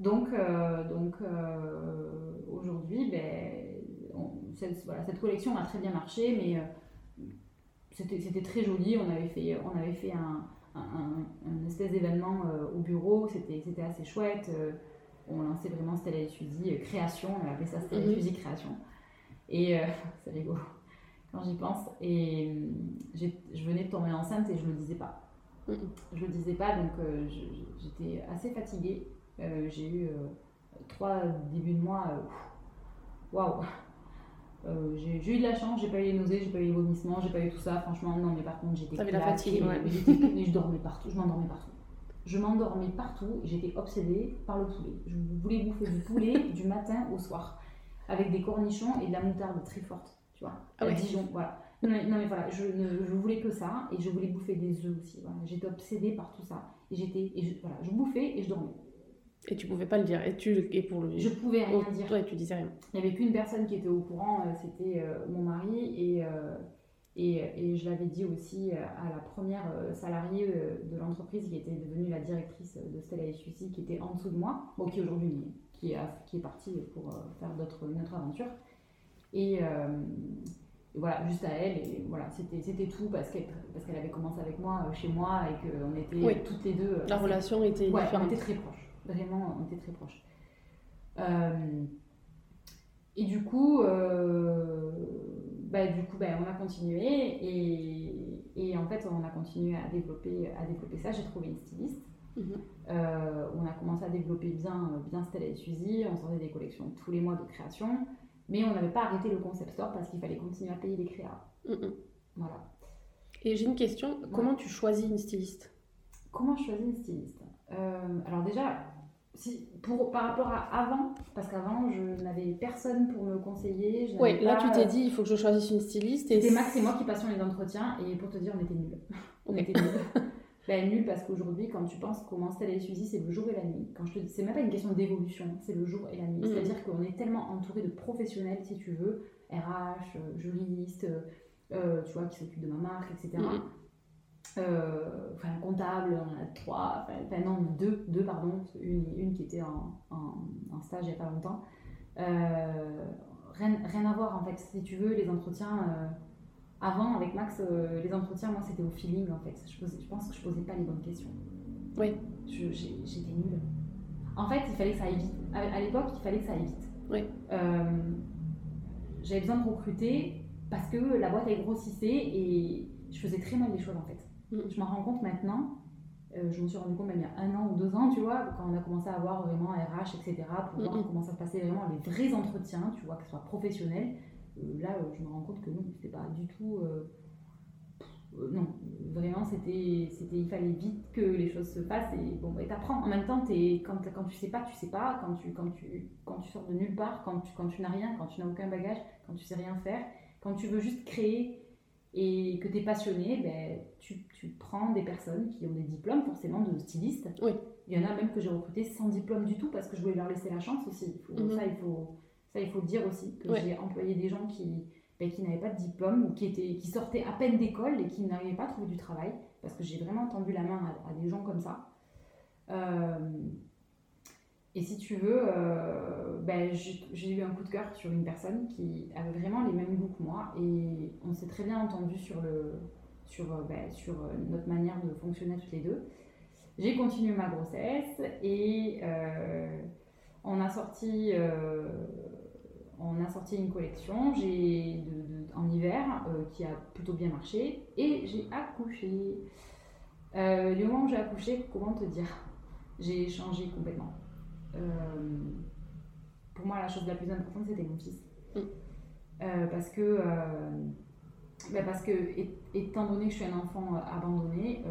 Speaker 2: Donc, euh, donc euh, aujourd'hui, ben, cette, voilà, cette collection a très bien marché, mais euh, c'était très joli. On avait fait, on avait fait un, un, un- un espèce d'événement au bureau, c'était c'était assez chouette. on lançait vraiment Stella et Suzy création, on appelait ça Stella et
Speaker 1: Mhm.
Speaker 2: Suzy création. Et euh, (laughs) c'est rigolo quand j'y pense. Et euh, je venais de tomber enceinte et je le disais pas.
Speaker 1: Mhm.
Speaker 2: Je le disais pas, donc euh, j'étais assez fatiguée. Euh, j'ai eu trois débuts de mois. Waouh! Euh, j'ai eu de la chance, j'ai pas eu les nausées, j'ai pas eu les vomissements, j'ai pas eu tout ça. Franchement, non, mais par contre, j'étais
Speaker 1: T'avais la
Speaker 2: claquée,
Speaker 1: fatigue, ouais.
Speaker 2: mais je dormais partout, je m'endormais partout. Je m'endormais partout, j'étais obsédée par le poulet. Je voulais bouffer du poulet du matin au soir, avec des cornichons et de la moutarde très forte, tu vois.
Speaker 1: Ah
Speaker 2: à
Speaker 1: ouais.
Speaker 2: Dijon, voilà. Non mais, non, mais voilà, je, ne, je voulais que ça et je voulais bouffer des œufs aussi. Voilà. J'étais obsédée par tout ça. Et j'étais, et je, voilà, je bouffais et je dormais.
Speaker 1: Et tu pouvais pas le dire. Et tu et pour le.
Speaker 2: Je pouvais rien
Speaker 1: Oh,
Speaker 2: dire.
Speaker 1: Ouais, tu disais rien.
Speaker 2: Il n'y avait qu'une personne qui était au courant, euh, c'était euh, mon mari. Et, euh, et, et je l'avais dit aussi à la première salariée de l'entreprise qui était devenue la directrice de Stella et Sucy, qui était en dessous de moi, bon, qui aujourd'hui qui est, qui est partie pour euh, faire d'autres, une autre aventure. Et, euh, et voilà, juste à elle, et voilà, c'était, c'était tout parce qu'elle, parce qu'elle avait commencé avec moi euh, chez moi et qu'on était
Speaker 1: Oui.
Speaker 2: toutes les deux.
Speaker 1: La relation était
Speaker 2: Ouais, on
Speaker 1: différente.
Speaker 2: était très proches. Vraiment, on était très proches. Euh, et du coup, euh, bah, du coup bah, on a continué et, et en fait, on a continué à développer, à développer ça. J'ai trouvé une styliste. Euh, on a commencé à développer bien, bien Stella et Suzy. On sortait des collections tous les mois de création. Mais on n'avait pas arrêté le concept store parce qu'il fallait continuer à payer les créas.
Speaker 1: Mm, mm.
Speaker 2: Voilà.
Speaker 1: Et j'ai une question. Comment tu choisis une styliste?
Speaker 2: Comment je choisis une styliste? Euh, Alors déjà, si, pour, par rapport à avant, parce qu'avant je n'avais personne pour me conseiller. n'avais
Speaker 1: là tu t'es dit il faut que je choisisse une styliste. Et
Speaker 2: C'était Max et moi qui passions les entretiens et pour te dire on était nuls. On était nuls. (laughs) ben, nuls parce qu'aujourd'hui quand tu penses comment Stella et Suzy c'est le jour et la nuit. Quand je te dis, c'est même pas une question d'évolution, c'est le jour et la nuit.
Speaker 1: Mhm.
Speaker 2: C'est-à-dire qu'on est tellement entouré de professionnels si tu veux, RH, euh, juristes, euh, euh, tu vois, qui s'occupent de ma marque, etc. Euh, enfin, comptable, on en a trois, enfin, non, deux, deux pardon, une, une qui était en, en, en stage il n'y a pas longtemps. Euh, rien, rien à voir en fait, si tu veux, les entretiens. Avant, avec Max, euh, les entretiens, moi c'était au feeling en fait. Je, posais- je pense que je posais pas les bonnes questions.
Speaker 1: Oui.
Speaker 2: J'étais nulle. En fait, il fallait que ça aille vite. À, l'époque, il fallait que ça aille vite.
Speaker 1: Oui.
Speaker 2: Euh, J'avais besoin de recruter parce que la boîte elle grossissait et je faisais très mal les choses en fait.
Speaker 1: Mhm.
Speaker 2: Je m'en rends compte maintenant. euh, je me suis rendu compte même il y a un an ou deux ans, tu vois, quand on a commencé à avoir vraiment RH, etc., pour voir
Speaker 1: Mhm.
Speaker 2: comment ça se passait vraiment, les vrais entretiens, tu vois, que ce soit professionnel. Euh, là, je me rends compte que non, c'était pas du tout. euh, euh, non, vraiment, c'était, c'était, il fallait vite que les choses se passent et bon, bah, t'apprends. En même temps, t'es, quand, quand tu sais pas, tu sais pas. Quand tu, quand tu, quand tu sors de nulle part, quand tu, quand tu n'as rien, quand tu n'as aucun bagage, quand tu sais rien faire, quand tu veux juste créer et que tu es passionné, ben, tu, tu prends des personnes qui ont des diplômes forcément de stylistes.
Speaker 1: Oui.
Speaker 2: Il y en a même que j'ai recruté sans diplôme du tout parce que je voulais leur laisser la chance aussi. Il faut-
Speaker 1: Mhm.
Speaker 2: ça, il faut, ça, il faut le dire aussi, que
Speaker 1: Ouais.
Speaker 2: j'ai employé des gens qui, ben, qui n'avaient pas de diplôme ou qui, étaient, qui sortaient à peine d'école et qui n'arrivaient pas à trouver du travail parce que j'ai vraiment tendu la main à, à des gens comme ça. Euh, et si tu veux, euh, ben, j'ai eu un coup de cœur sur une personne qui avait vraiment les mêmes goûts que moi et on s'est très bien entendu sur le, sur, ben, sur notre manière de fonctionner toutes les deux. J'ai continué ma grossesse et on a sorti on a sorti une collection j'ai en hiver qui a plutôt bien marché et j'ai accouché. Euh, le moment où j'ai accouché, comment te dire? J'ai changé complètement. Euh, pour moi, la chose la plus importante, c'était mon fils. Mm. Euh, parce que, bah, parce que étant donné que je suis un enfant abandonné,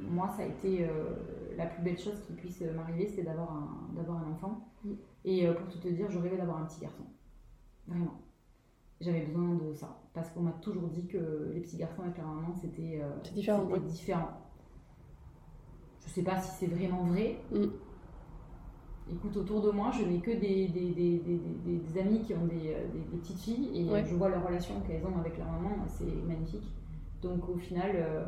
Speaker 2: moi, ça a été la plus belle chose qui puisse m'arriver, c'était d'avoir un, un enfant. Mm. Et pour tout te dire, je rêvais d'avoir un petit garçon. Vraiment. J'avais besoin de ça. Parce qu'on m'a toujours dit que les petits garçons avec leur maman, c'était,
Speaker 1: différent.
Speaker 2: différent. Je sais pas si c'est vraiment vrai. Mm. Écoute, autour de moi, je n'ai que des, des, des, des, amis qui ont des, petites filles et je vois leur relation qu'elles ont avec leur maman, c'est magnifique. Donc au final, euh,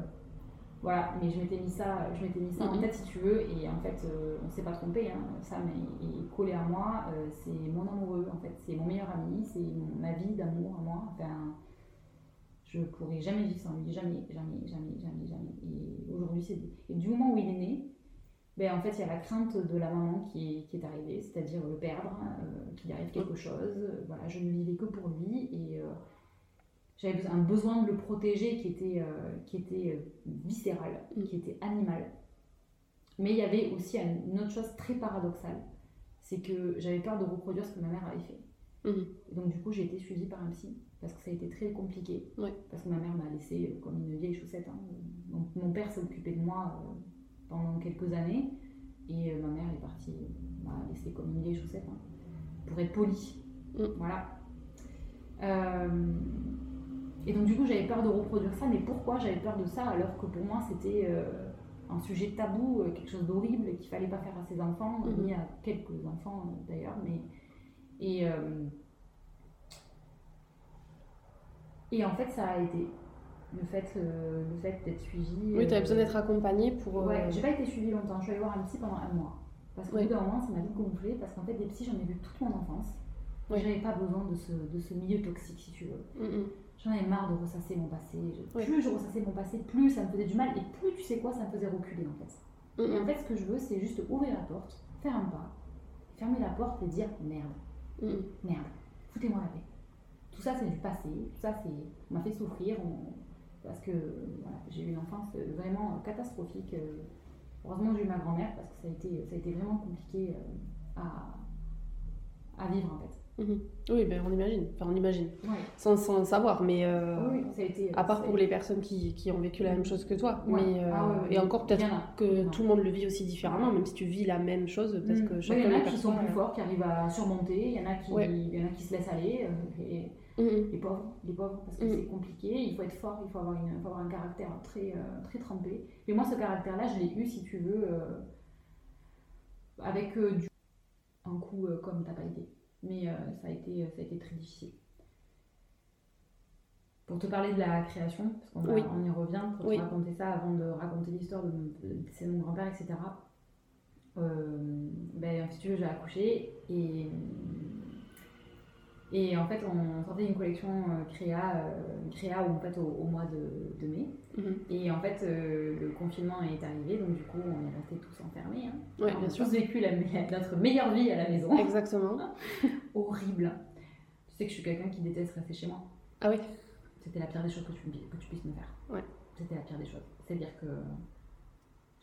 Speaker 2: voilà, mais je m'étais mis ça, je m'étais mis ça en mm-hmm. tête si tu veux, et en fait, euh, on ne s'est pas trompé, hein, Sam est, collé à moi, euh, c'est mon amoureux, en fait, c'est mon meilleur ami, c'est ma vie d'amour à moi. Enfin, je pourrais jamais vivre sans lui, jamais, jamais, jamais, jamais, jamais. Et aujourd'hui, c'est Et du moment où il est né, ben, en fait, il y a la crainte de la maman qui est, qui est arrivée, c'est-à-dire le perdre, euh, qu'il arrive quelque chose. Voilà, je ne vivais que pour lui et euh, j'avais un besoin de le protéger qui était, euh, qui était viscéral, mm. qui était animal. Mais il y avait aussi une autre chose très paradoxale, c'est que j'avais peur de reproduire ce que ma mère avait fait. Mm. Donc du coup, j'ai été suivie par un psy parce que ça a été très compliqué. Parce que ma mère m'a laissé euh, comme une vieille chaussette. Hein. Donc, mon père s'est occupé de moi euh, pendant quelques années et euh, ma mère est partie, m'a laissé comme une vieille chaussette hein, pour être polie. Mm. Voilà. Et donc du coup j'avais peur de reproduire ça, mais pourquoi j'avais peur de ça alors que pour moi c'était un sujet tabou, quelque chose d'horrible qu'il fallait pas faire à ses enfants, mm-hmm. ni à quelques enfants d'ailleurs, mais et Et en fait, ça a été le fait, euh, le fait d'être suivie.
Speaker 1: Oui, tu avais besoin d'être accompagnée pour.
Speaker 2: Ouais, euh, j'ai pas été suivie longtemps. Je suis allée voir un psy pendant un mois. Parce qu'au bout d'un moment, ça m'a vite gonflé. Parce qu'en fait, des psys, j'en ai vu toute mon enfance. Ouais. J'avais pas besoin de ce, de ce milieu toxique, si tu veux. Mm. J'en avais marre de ressasser mon passé. Plus je ressassais mon passé, plus ça me faisait du mal. Et plus, tu sais quoi, ça me faisait reculer, en fait. Mm, et en fait, ce que je veux, c'est juste ouvrir la porte, faire un pas, fermer la porte et dire merde. Merde. Foutez-moi la paix tout ça, c'est du passé. Tout ça, c'est m'a fait souffrir. parce que j'ai eu une enfance vraiment catastrophique. Heureusement, j'ai eu ma grand-mère parce que ça a été, ça a été vraiment compliqué euh, à, à vivre en fait.
Speaker 1: Mhm. Oui, ben on imagine, enfin on imagine, sans, sans, savoir, mais euh,
Speaker 2: oui, ça a été,
Speaker 1: à part pour les personnes qui, qui, ont vécu la même chose que toi, mais euh, ah et encore peut-être que tout le monde le vit aussi différemment, même si tu vis la même chose, parce mm. que
Speaker 2: chacun. Il y en a qui sont plus forts, qui arrivent à surmonter, il y en a qui, y en a qui se laissent aller, et Mm-hmm. Les pauvres, les pauvres, parce que mm-hmm. c'est compliqué, il faut être fort, il faut avoir, une, faut avoir un caractère très, euh, très trempé. Mais moi, ce caractère-là, je l'ai eu, si tu veux, euh, avec euh, du... un coup comme t'as pas été. Mais ça, a été, ça a été très difficile. Pour te parler de la création, parce qu'on on y revient, pour te raconter ça avant de raconter l'histoire de, de, mon grand-père, etc. ben, si tu veux, j'ai accouché et et en fait, on sortait une collection euh, créa, euh, créa en fait, au, mois de, mai. Mhm. Et en fait, euh, le confinement est arrivé, donc du coup, on est restés tous enfermés. Hein.
Speaker 1: Ouais, on a
Speaker 2: tous vécu la, (laughs) notre meilleure vie à la maison.
Speaker 1: Exactement. (laughs)
Speaker 2: Horrible. Tu sais que je suis quelqu'un qui déteste rester chez moi.
Speaker 1: Ah oui
Speaker 2: C'était la pire des choses que tu, que tu puisses me faire.
Speaker 1: Ouais.
Speaker 2: C'était la pire des choses. C'est-à-dire que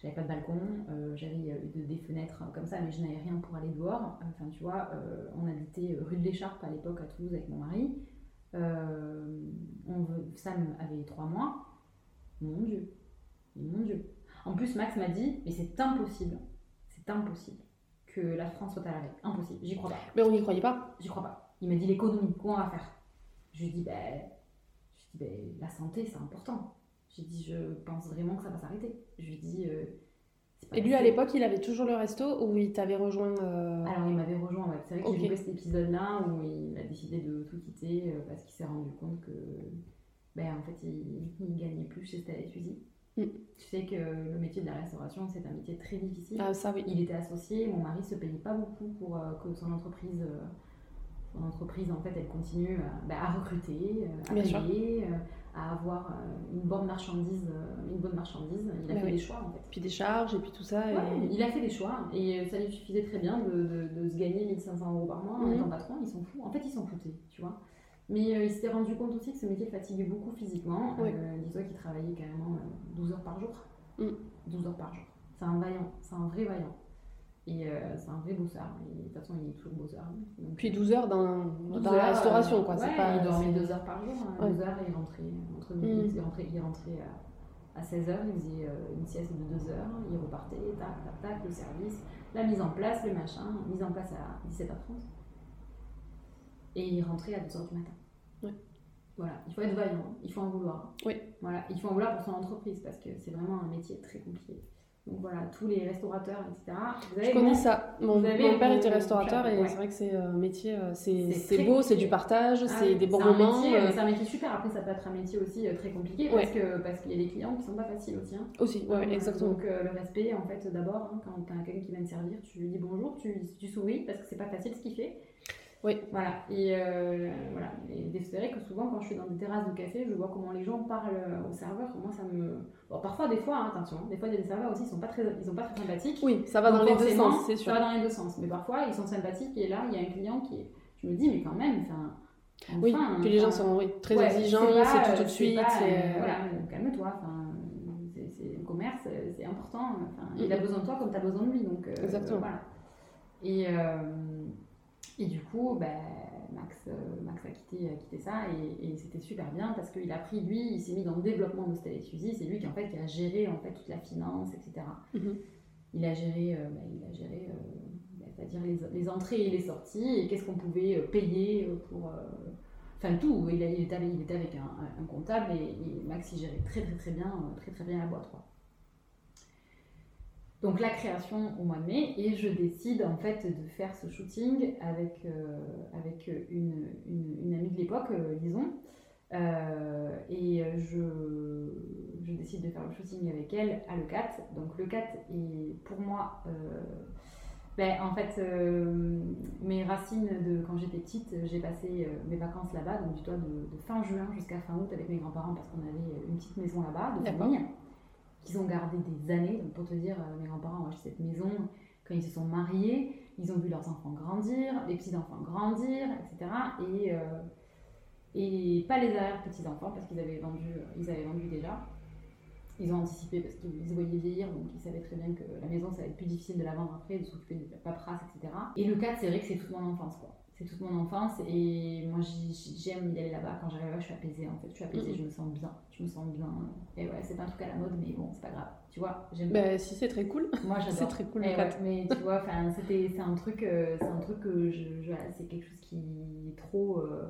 Speaker 2: j'avais pas de balcon, euh, j'avais des fenêtres comme ça, mais je n'avais rien pour aller dehors. Enfin, tu vois, euh, on habitait rue de l'Écharpe à l'époque à Toulouse avec mon mari. Euh, on, Sam avait trois mois. Mon Dieu, mon Dieu. En plus, Max m'a dit, mais c'est impossible, c'est impossible que la France soit à l'arrêt. Impossible, j'y crois pas.
Speaker 1: Mais on n'y croyait pas
Speaker 2: J'y crois pas. Il m'a dit l'économie, comment on va faire? Je lui ai dit, ben, je ben, la santé, c'est important. J'ai dit, je pense vraiment que ça va s'arrêter. Je lui ai dit. Euh,
Speaker 1: et lui, à l'époque, il avait toujours le resto ou il t'avait rejoint euh,
Speaker 2: Alors, il m'avait rejoint, ouais. C'est vrai que j'ai vu cet épisode-là où il a décidé de tout quitter euh, parce qu'il s'est rendu compte que. Ben, en fait, il, ne gagnait plus chez Stella Fusil. Mm. Tu sais que le métier de la restauration, c'est un métier très difficile.
Speaker 1: Ah, ça, oui.
Speaker 2: Il était associé, mon mari se payait pas beaucoup pour que son entreprise ton entreprise, en fait, elle continue à, à recruter, à
Speaker 1: Bien sûr.
Speaker 2: À avoir euh, une bonne marchandise. euh, Une bonne marchandise. Il a fait
Speaker 1: oui.
Speaker 2: des choix, en fait.
Speaker 1: Puis des charges et puis tout ça. et-
Speaker 2: il a fait des choix et euh, ça lui suffisait très bien de, de- de se gagner 1500 euros par mois en
Speaker 1: Mhm.
Speaker 2: étant patron, ils s'en foutent. En fait, ils s'en foutaient, tu vois. Mais euh, il s'était rendu compte aussi que ce métier fatiguait beaucoup physiquement.
Speaker 1: Oui.
Speaker 2: Euh, Dis-toi qu'il travaillait carrément euh, 12 heures par jour.
Speaker 1: Mm.
Speaker 2: 12 heures par jour. C'est un vaillant, c'est un vrai vaillant. Et euh, c'est un vrai. Et de toute façon, il est toujours. Donc,
Speaker 1: Puis 12 heures dans,
Speaker 2: 12
Speaker 1: dans la restauration, quoi.
Speaker 2: euh,
Speaker 1: c'est
Speaker 2: ouais,
Speaker 1: pas,
Speaker 2: il dormait
Speaker 1: c'est-
Speaker 2: 2 heures par jour. hein.
Speaker 1: Ouais.
Speaker 2: 12 heures, il rentrait entre
Speaker 1: Mm.
Speaker 2: midi, il rentrait, il rentrait à, à 16 heures, il faisait euh, une sieste de 2 heures, il repartait, tac, tac, tac, le service, la mise en place, le machin, mise en place à 17h30. Et il rentrait à 2 heures du matin.
Speaker 1: Ouais.
Speaker 2: Voilà, il faut être vaillant, il faut en vouloir.
Speaker 1: Oui.
Speaker 2: Voilà, il faut en vouloir pour son entreprise parce que c'est vraiment un métier très compliqué. Donc voilà, tous les restaurateurs, etc. Vous avez
Speaker 1: Je connais
Speaker 2: mon-
Speaker 1: ça. Mon,
Speaker 2: avez
Speaker 1: mon père était restaurateur et
Speaker 2: ouais.
Speaker 1: c'est vrai que c'est un métier, euh, c'est beau, c'est du partage,
Speaker 2: Ah
Speaker 1: c'est des bons moments. euh,
Speaker 2: C'est un métier super. Après, ça peut être un métier aussi euh, très compliqué
Speaker 1: Ouais.
Speaker 2: parce que parce qu'il y a des clients qui sont pas faciles aussi. hein.
Speaker 1: Aussi, ouais,
Speaker 2: Euh,
Speaker 1: exactement.
Speaker 2: Donc euh, le respect, en fait, d'abord, hein, quand tu as quelqu'un qui vient te servir, tu lui dis bonjour, tu, tu souris parce que c'est pas facile ce qu'il fait.
Speaker 1: Oui.
Speaker 2: Voilà. Et euh, voilà. Et c'est vrai que souvent, quand je suis dans des terrasses de café, je vois comment les gens parlent euh, aux serveurs. Moi, ça me. Bon, parfois, des fois, hein, attention, des fois, il y a des serveurs aussi, ils sont pas très, ils sont pas très sympathiques.
Speaker 1: Oui, ça va dans les deux sens, c'est sûr.
Speaker 2: Ça va dans les deux sens. Mais parfois, ils sont sympathiques et là, il y a un client qui est. Je me dis, mais quand même, enfin.
Speaker 1: Oui,
Speaker 2: enfin,
Speaker 1: puis les gens sont oui, très
Speaker 2: ouais,
Speaker 1: exigeants, c'est tout
Speaker 2: euh,
Speaker 1: tout de suite.
Speaker 2: euh, voilà, calme-toi. C'est- le commerce, euh, c'est important. Enfin, Il a
Speaker 1: Mhm.
Speaker 2: besoin de toi comme tu as besoin de lui. Donc, euh,
Speaker 1: Exactement.
Speaker 2: voilà. Et, euh, et du coup, ben, Max, euh, Max a, quitté, a quitté ça et, et c'était super bien parce qu'il a pris, lui, il s'est mis dans le développement de Stella et Suzy. C'est lui qui, en fait, qui a géré en fait, toute la finance, etc.
Speaker 1: Mhm.
Speaker 2: Il a géré, euh, ben, il a géré euh, ben, c'est-à-dire les, les entrées et les sorties et qu'est-ce qu'on pouvait payer pour. euh, Enfin, tout. Il, a- il était avec, il était avec un, comptable et, et Max, il gérait très, très, très bien, très, très bien la boîte. quoi. Donc la création au mois de mai et je décide en fait de faire ce shooting avec, euh, avec une, une, une amie de l'époque, euh, Lison. Euh, et je, je décide de faire le shooting avec elle à Le 4. Donc Le 4 est pour moi, euh, ben, en fait, euh, mes racines de quand j'étais petite, j'ai passé euh, mes vacances là-bas, donc du toit de, de fin juin jusqu'à fin août avec mes grands-parents parce qu'on avait une petite maison là-bas de famille qu'ils ont gardé des années. Donc pour te dire, euh, mes grands-parents ont acheté cette maison quand ils se sont mariés, ils ont vu leurs enfants grandir, les petits-enfants grandir, etc. Et, euh, et pas les arrière-petits-enfants parce qu'ils avaient vendu, euh, avaient vendu déjà. Ils ont anticipé parce qu'ils voyaient vieillir, donc ils savaient très bien que la maison, ça va être plus difficile de la vendre après, de s'occuper de la paperasse, etc. Et le 4, c'est vrai que c'est toute mon enfance, quoi. C'est toute mon enfance et moi j'aime y aller là-bas. Quand j'arrive là, je suis apaisée en fait. Je suis apaisée,
Speaker 1: Mhm.
Speaker 2: je me sens bien. Je me sens bien. Et ouais, c'est pas un truc à la mode, mais bon, c'est pas grave. Tu vois, j'aime
Speaker 1: Bah, si, c'est très cool.
Speaker 2: moi (laughs) j'adore.
Speaker 1: C'est très cool, le
Speaker 2: ouais,
Speaker 1: 4.
Speaker 2: mais tu vois, enfin, c'était, c'est un truc, euh, c'est un truc que je, je- c'est quelque chose qui est trop, euh,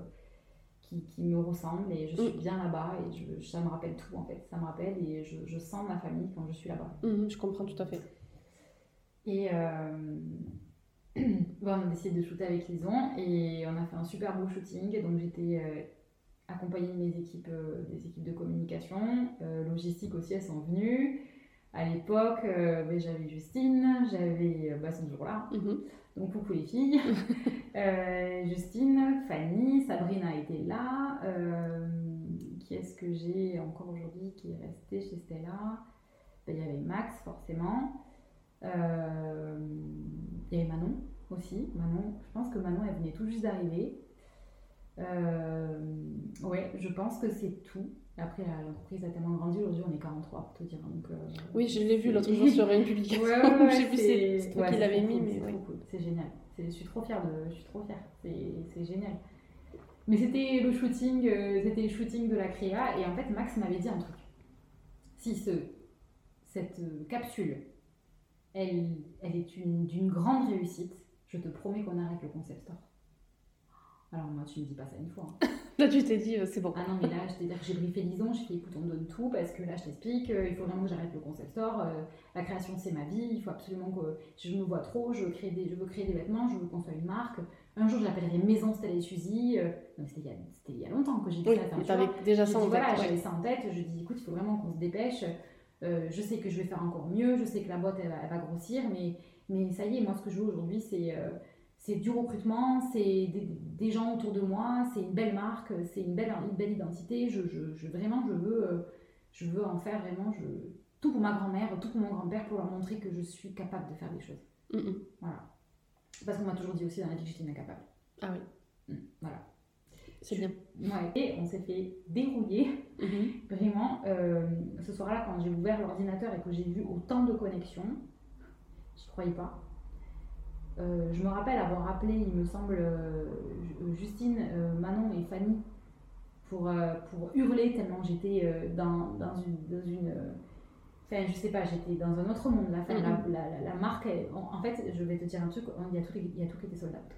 Speaker 2: qui, qui me ressemble et je suis
Speaker 1: Mm.
Speaker 2: bien là-bas et je, ça me rappelle tout en fait. Ça me rappelle et je, je sens ma famille quand je suis là-bas.
Speaker 1: Mhm, je comprends tout à fait.
Speaker 2: Et euh, (clears throat) bon, on a décidé de shooter avec Lison et on a fait un super beau shooting. Donc j'étais euh, accompagnée de mes équipes, euh, des équipes de communication, euh, logistique aussi, elles sont venues. À l'époque, ben, j'avais Justine, j'avais, bah, elles sont toujours là,
Speaker 1: Mhm.
Speaker 2: donc coucou les filles. (laughs) Justine, Fanny, Sabrina était là. Qui est-ce que j'ai encore aujourd'hui qui est resté chez Stella? Ben, Il y avait Max forcément. Il y avait Manon aussi. Manon, je pense que Manon elle venait tout juste d'arriver. Euh, ouais, je pense que c'est tout. Après, l'entreprise a tellement grandi. Aujourd'hui, on est 43 pour te dire. Donc, euh,
Speaker 1: Oui, je l'ai vu l'autre jour sur une publication. (laughs)
Speaker 2: Ouais, ouais, ouais, (laughs)
Speaker 1: J'ai vu, c'est
Speaker 2: c'est
Speaker 1: toi qui l'avais mis, mais
Speaker 2: c'est cool, génial. Je suis trop fière de, je suis trop fière. C'est génial. Mais c'était le shooting, euh, c'était le shooting de la créa et en fait Max m'avait dit un truc. Si ce, cette capsule, elle, elle est une- d'une grande réussite, je te promets qu'on arrête le concept store. Alors moi tu me dis pas ça une fois. hein. (laughs)
Speaker 1: Là, tu t'es dit, euh, c'est bon.
Speaker 2: Ah non, mais là, c'est-à-dire que j'ai briefé Lison, j'ai fait écoute, on donne tout parce que là, je t'explique, euh, il faut vraiment que j'arrête le concept store. euh, la création, c'est ma vie, il faut absolument que je me vois trop, je veux créer des, je veux créer des vêtements, je veux qu'on soit une marque. Un jour, je l'appellerai Maison Stella et Suzy. euh, c'était il, y a- c'était il y a longtemps que j'ai dit
Speaker 1: Oui,
Speaker 2: ça.
Speaker 1: t'avais déjà ça en tête.
Speaker 2: voilà,
Speaker 1: ouais.
Speaker 2: j'avais ça en tête. Je dis, écoute, il faut vraiment qu'on se dépêche. Euh, je sais que je vais faire encore mieux. Je sais que la boîte, elle, va- elle va grossir. Mais, mais ça y est, moi, ce que je veux aujourd'hui, c'est euh, c'est du recrutement, c'est des, des gens autour de moi, c'est une belle marque, c'est une belle, une belle identité. Je, je, je- vraiment, je veux, euh, je veux en faire vraiment je, tout pour ma grand-mère, tout pour mon grand-père, pour leur montrer que je suis capable de faire des choses.
Speaker 1: Mm.
Speaker 2: Voilà. Parce qu'on m'a toujours dit aussi dans la vie que j'étais incapable.
Speaker 1: Ah oui,
Speaker 2: Mm, Voilà.
Speaker 1: C'est bien.
Speaker 2: Ouais. Et on s'est fait dérouiller
Speaker 1: Mhm.
Speaker 2: Vraiment, euh, ce soir-là, quand j'ai ouvert l'ordinateur et que j'ai vu autant de connexions, je croyais pas. Euh, je me rappelle avoir appelé, il me semble, euh, Ju- Justine, Manon et Fanny pour, pour hurler tellement j'étais dans, dans une. Dans une Enfin, je sais pas, j'étais dans un autre monde. là. Enfin, la, la, la- la marque, elle- en, en fait, je vais te dire un truc, il y a tout, il y a tout qui était sold out.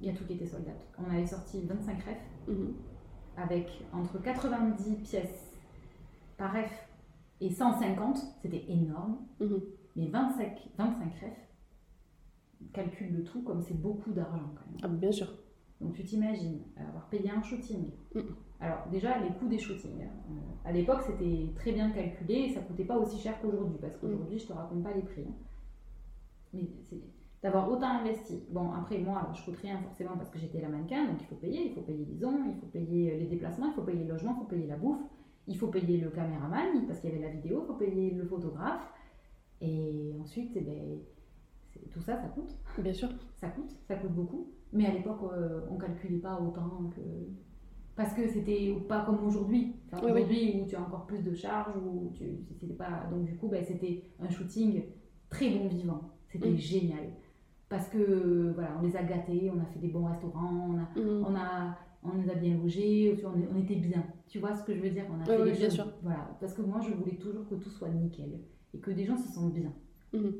Speaker 2: Il y a tout qui était sold out. On avait sorti 25 refs
Speaker 1: Mhm.
Speaker 2: avec entre 90 pièces par ref et 150, c'était énorme,
Speaker 1: Mhm.
Speaker 2: mais 25, 25 refs, calcule le tout comme c'est beaucoup d'argent quand même.
Speaker 1: Ah, bien sûr.
Speaker 2: Donc tu t'imagines avoir payé un shooting.
Speaker 1: Mm.
Speaker 2: Alors déjà les coûts des shootings. Euh, à l'époque c'était très bien calculé et ça coûtait pas aussi cher qu'aujourd'hui parce qu'aujourd'hui je te raconte pas les prix. hein. Mais c'est d'avoir autant investi. Bon après moi je coûte rien forcément parce que j'étais la mannequin donc il faut payer, il faut payer les ondes, il faut payer euh, les déplacements, il faut payer le logement, il faut payer la bouffe, il faut payer le caméraman parce qu'il y avait la vidéo, il faut payer le photographe et ensuite eh ben, tout ça ça coûte
Speaker 1: Bien sûr.
Speaker 2: ça coûte, ça coûte beaucoup. Mais à l'époque, euh, on calculait pas autant que. Parce que c'était pas comme aujourd'hui. Enfin,
Speaker 1: Oui, oui.
Speaker 2: aujourd'hui, où tu as encore plus de charges, où tu. C'était pas. Donc, du coup, ben, c'était un shooting très bon vivant. C'était
Speaker 1: Mm.
Speaker 2: génial. Parce que, voilà, on les a gâtés, on a fait des bons restaurants, on a
Speaker 1: Mhm.
Speaker 2: on, a, on les a bien logés, on, on était bien. Tu vois ce que je veux dire? On a
Speaker 1: Oui,
Speaker 2: fait
Speaker 1: oui,
Speaker 2: des
Speaker 1: bien
Speaker 2: choses-
Speaker 1: sûr.
Speaker 2: Voilà, parce que moi, je voulais toujours que tout soit nickel et que des gens se sentent bien.
Speaker 1: Mhm.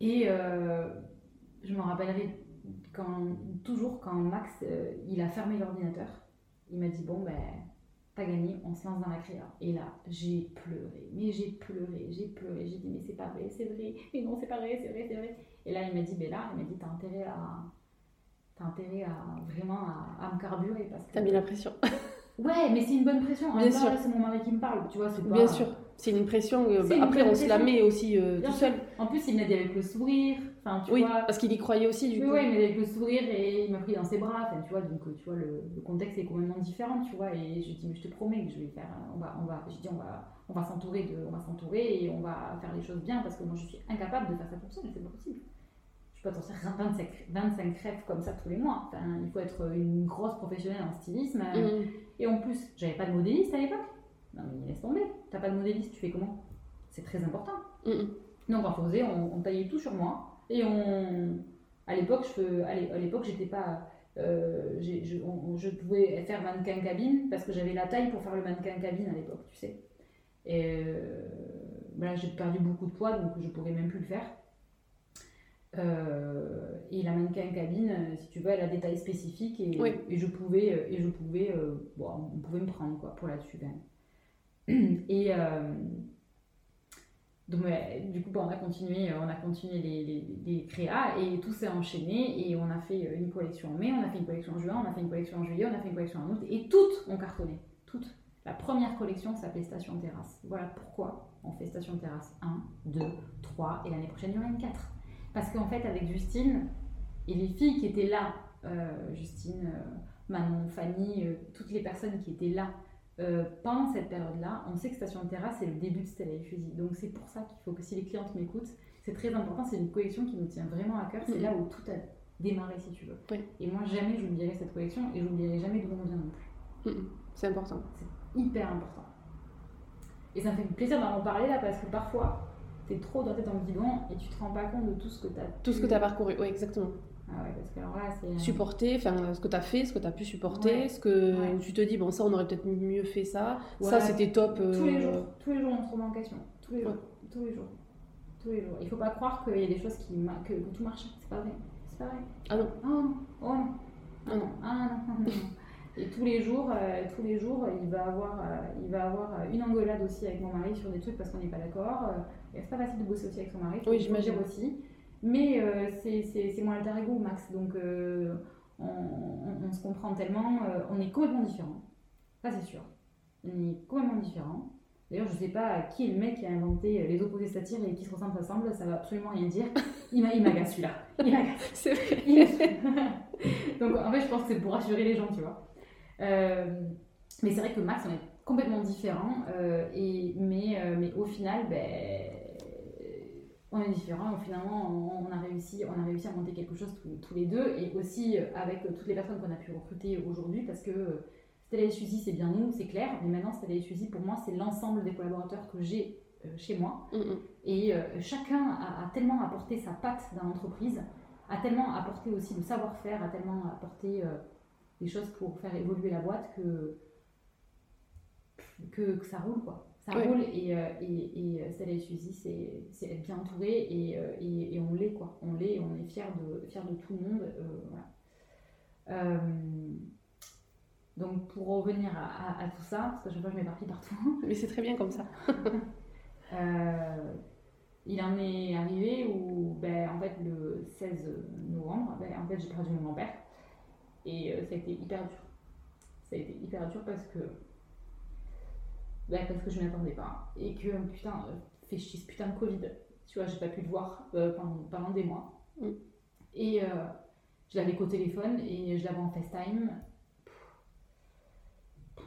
Speaker 2: Et euh, je me rappellerai quand, toujours quand Max euh, il a fermé l'ordinateur, il m'a dit Bon, ben, t'as gagné, on se lance dans la créa. Et là, j'ai pleuré, mais j'ai pleuré, j'ai pleuré. J'ai dit Mais c'est pas vrai, c'est vrai, mais non, c'est pas vrai, c'est vrai, c'est vrai. Et là, il m'a dit Ben là, il m'a dit T'as intérêt à. T'as intérêt à vraiment à, à me carburer parce que.
Speaker 1: T'as mis la pression. (laughs)
Speaker 2: Ouais, mais c'est une bonne pression. En
Speaker 1: Bien sûr.
Speaker 2: c'est mon mari qui me parle, tu vois, c'est pas.
Speaker 1: Bien sûr. C'est une pression. euh, bah,
Speaker 2: une
Speaker 1: après, on se la met aussi euh, tout seul.
Speaker 2: En plus, il me l'a dit avec le sourire. Enfin, tu
Speaker 1: Oui,
Speaker 2: vois.
Speaker 1: parce qu'il y croyait aussi, du
Speaker 2: Oui,
Speaker 1: coup.
Speaker 2: ouais, mais avec le sourire et il m'a pris dans ses bras, enfin, tu vois, donc tu vois, le, le contexte est complètement différent, tu vois, et je lui dis, mais je te promets que je vais faire, on va, on va, je dis, on va, on va s'entourer de, on va s'entourer et on va faire les choses bien parce que moi je suis incapable de faire ça toute seule, c'est pas possible. Peux t'en sortir 25, 25 crêpes comme ça tous les mois, enfin, il faut être une grosse professionnelle en stylisme,
Speaker 1: Mhm.
Speaker 2: et en plus, j'avais pas de modéliste à l'époque. Non mais laisse tomber, t'as pas de modéliste, tu fais comment? C'est très important.
Speaker 1: Mhm.
Speaker 2: Donc on faisait, on, on taillait tout sur moi. Et on, à l'époque, je, à l'é- à l'époque, j'étais pas, euh, je, on- je pouvais faire mannequin cabine parce que j'avais la taille pour faire le mannequin cabine à l'époque, tu sais. Et euh, ben là, j'ai perdu beaucoup de poids, donc je pourrais même plus le faire. Euh, et la mannequin cabine, euh, si tu veux, elle a des tailles spécifiques et,
Speaker 1: Oui.
Speaker 2: et je pouvais, et je pouvais, euh, bon, on pouvait me prendre quoi pour là-dessus quand même. Et euh, donc ouais, du coup, bon, on a continué, on a continué les, les, les créas et tout s'est enchaîné et on a fait une collection en mai, on a fait une collection en juin, on a fait une collection en juillet, on a fait une collection en août et toutes ont cartonné, toutes. La première collection s'appelait Station Terrasse. Voilà pourquoi on fait Station Terrasse 1, 2, 3 et l'année prochaine il y en a une 4. Parce qu'en fait avec Justine et les filles qui étaient là, euh, Justine, euh, Manon, Fanny, euh, toutes les personnes qui étaient là euh, pendant cette période-là, on sait que Station de Terrasse, c'est le début de Stella et Fusil. Donc c'est pour ça qu'il faut que si les clientes m'écoutent, c'est très important, c'est une collection qui nous tient vraiment à cœur, c'est
Speaker 1: Mhm.
Speaker 2: là où tout a démarré si tu veux.
Speaker 1: Oui.
Speaker 2: Et moi jamais j'oublierai cette collection et j'oublierai jamais d'où on vient non plus.
Speaker 1: Mhm. C'est important.
Speaker 2: Hyper important. Et ça me fait plaisir d'en parler là parce que parfois, t'es trop dans la tête dans le guidon et tu te rends pas compte de tout ce que t'as
Speaker 1: Tout ce que tu as parcouru, oui, exactement.
Speaker 2: Ah ouais, parce que alors là, c'est...
Speaker 1: Supporter, enfin, ce que tu as fait, ce que tu as pu supporter,
Speaker 2: Ouais.
Speaker 1: ce que
Speaker 2: Ouais.
Speaker 1: tu te dis, bon, ça, on aurait peut-être mieux fait ça. Ça, c'était top. euh,
Speaker 2: Tous les jours, tous les jours on se remet en question. Tous les jours, tous les jours, tous les jours. Il faut pas croire qu'il y a des choses qui que, que tout marche. C'est pas vrai. C'est pas vrai.
Speaker 1: Ah non.
Speaker 2: Oh non, oh non,
Speaker 1: Ah non.
Speaker 2: ah non. Et tous les jours, euh, tous les jours, il va avoir, euh, il va avoir euh, une engueulade aussi avec mon mari sur des trucs parce qu'on n'est pas d'accord. Euh, c'est pas facile de bosser aussi avec son mari.
Speaker 1: Oui, j'imagine.
Speaker 2: aussi. Mais euh, c'est mon alter ego, Max. Donc euh, on, on- on se comprend tellement. euh, on est complètement différents. Ça c'est sûr. On est complètement différents. D'ailleurs, je sais pas qui est le mec qui a inventé les opposés s'attirent et qui se ressemblent s'assemblent, ça va absolument rien dire. Il m'agace celui-là. Il m'agace. (laughs)
Speaker 1: C'est vrai.
Speaker 2: Donc en fait, je pense que c'est pour rassurer les gens, tu vois. Euh, mais c'est vrai que Max, on est complètement différents. Euh, et, mais, euh, mais au final, ben, on est différents. Finalement, on, a réussi, on a réussi à monter quelque chose tous, les deux. Et aussi avec toutes les personnes qu'on a pu recruter aujourd'hui, parce que Stella et Suzy, c'est bien nous, c'est clair. Mais maintenant, Stella et Suzy, pour moi, c'est l'ensemble des collaborateurs que j'ai chez moi. Et chacun a, a, tellement apporté sa patte dans l'entreprise, a tellement apporté aussi le savoir-faire, a tellement apporté des choses pour faire évoluer la boîte que, que, ça roule quoi. Ça roule et, euh, et, et Stella et Suzy, c'est être bien entouré et, euh, et, et on l'est quoi. On l'est on est fiers de, de tout le monde. Euh, donc pour revenir à, à, tout ça, parce que je vois que je m'éparpille partout. (laughs)
Speaker 1: Mais c'est très bien comme ça. (laughs)
Speaker 2: il en est arrivé où, ben, en fait, le 16 novembre, ben, en fait, j'ai perdu mon grand-père. Et euh, ça a été hyper dur. Ça a été hyper dur parce que. Bah, parce que je ne m'attendais pas. Et que, putain, euh, fait chier ce putain de Covid. Tu vois, j'ai pas pu le voir euh, pendant, des mois. Mm. Et je l'avais qu'au téléphone et je l'avais en FaceTime.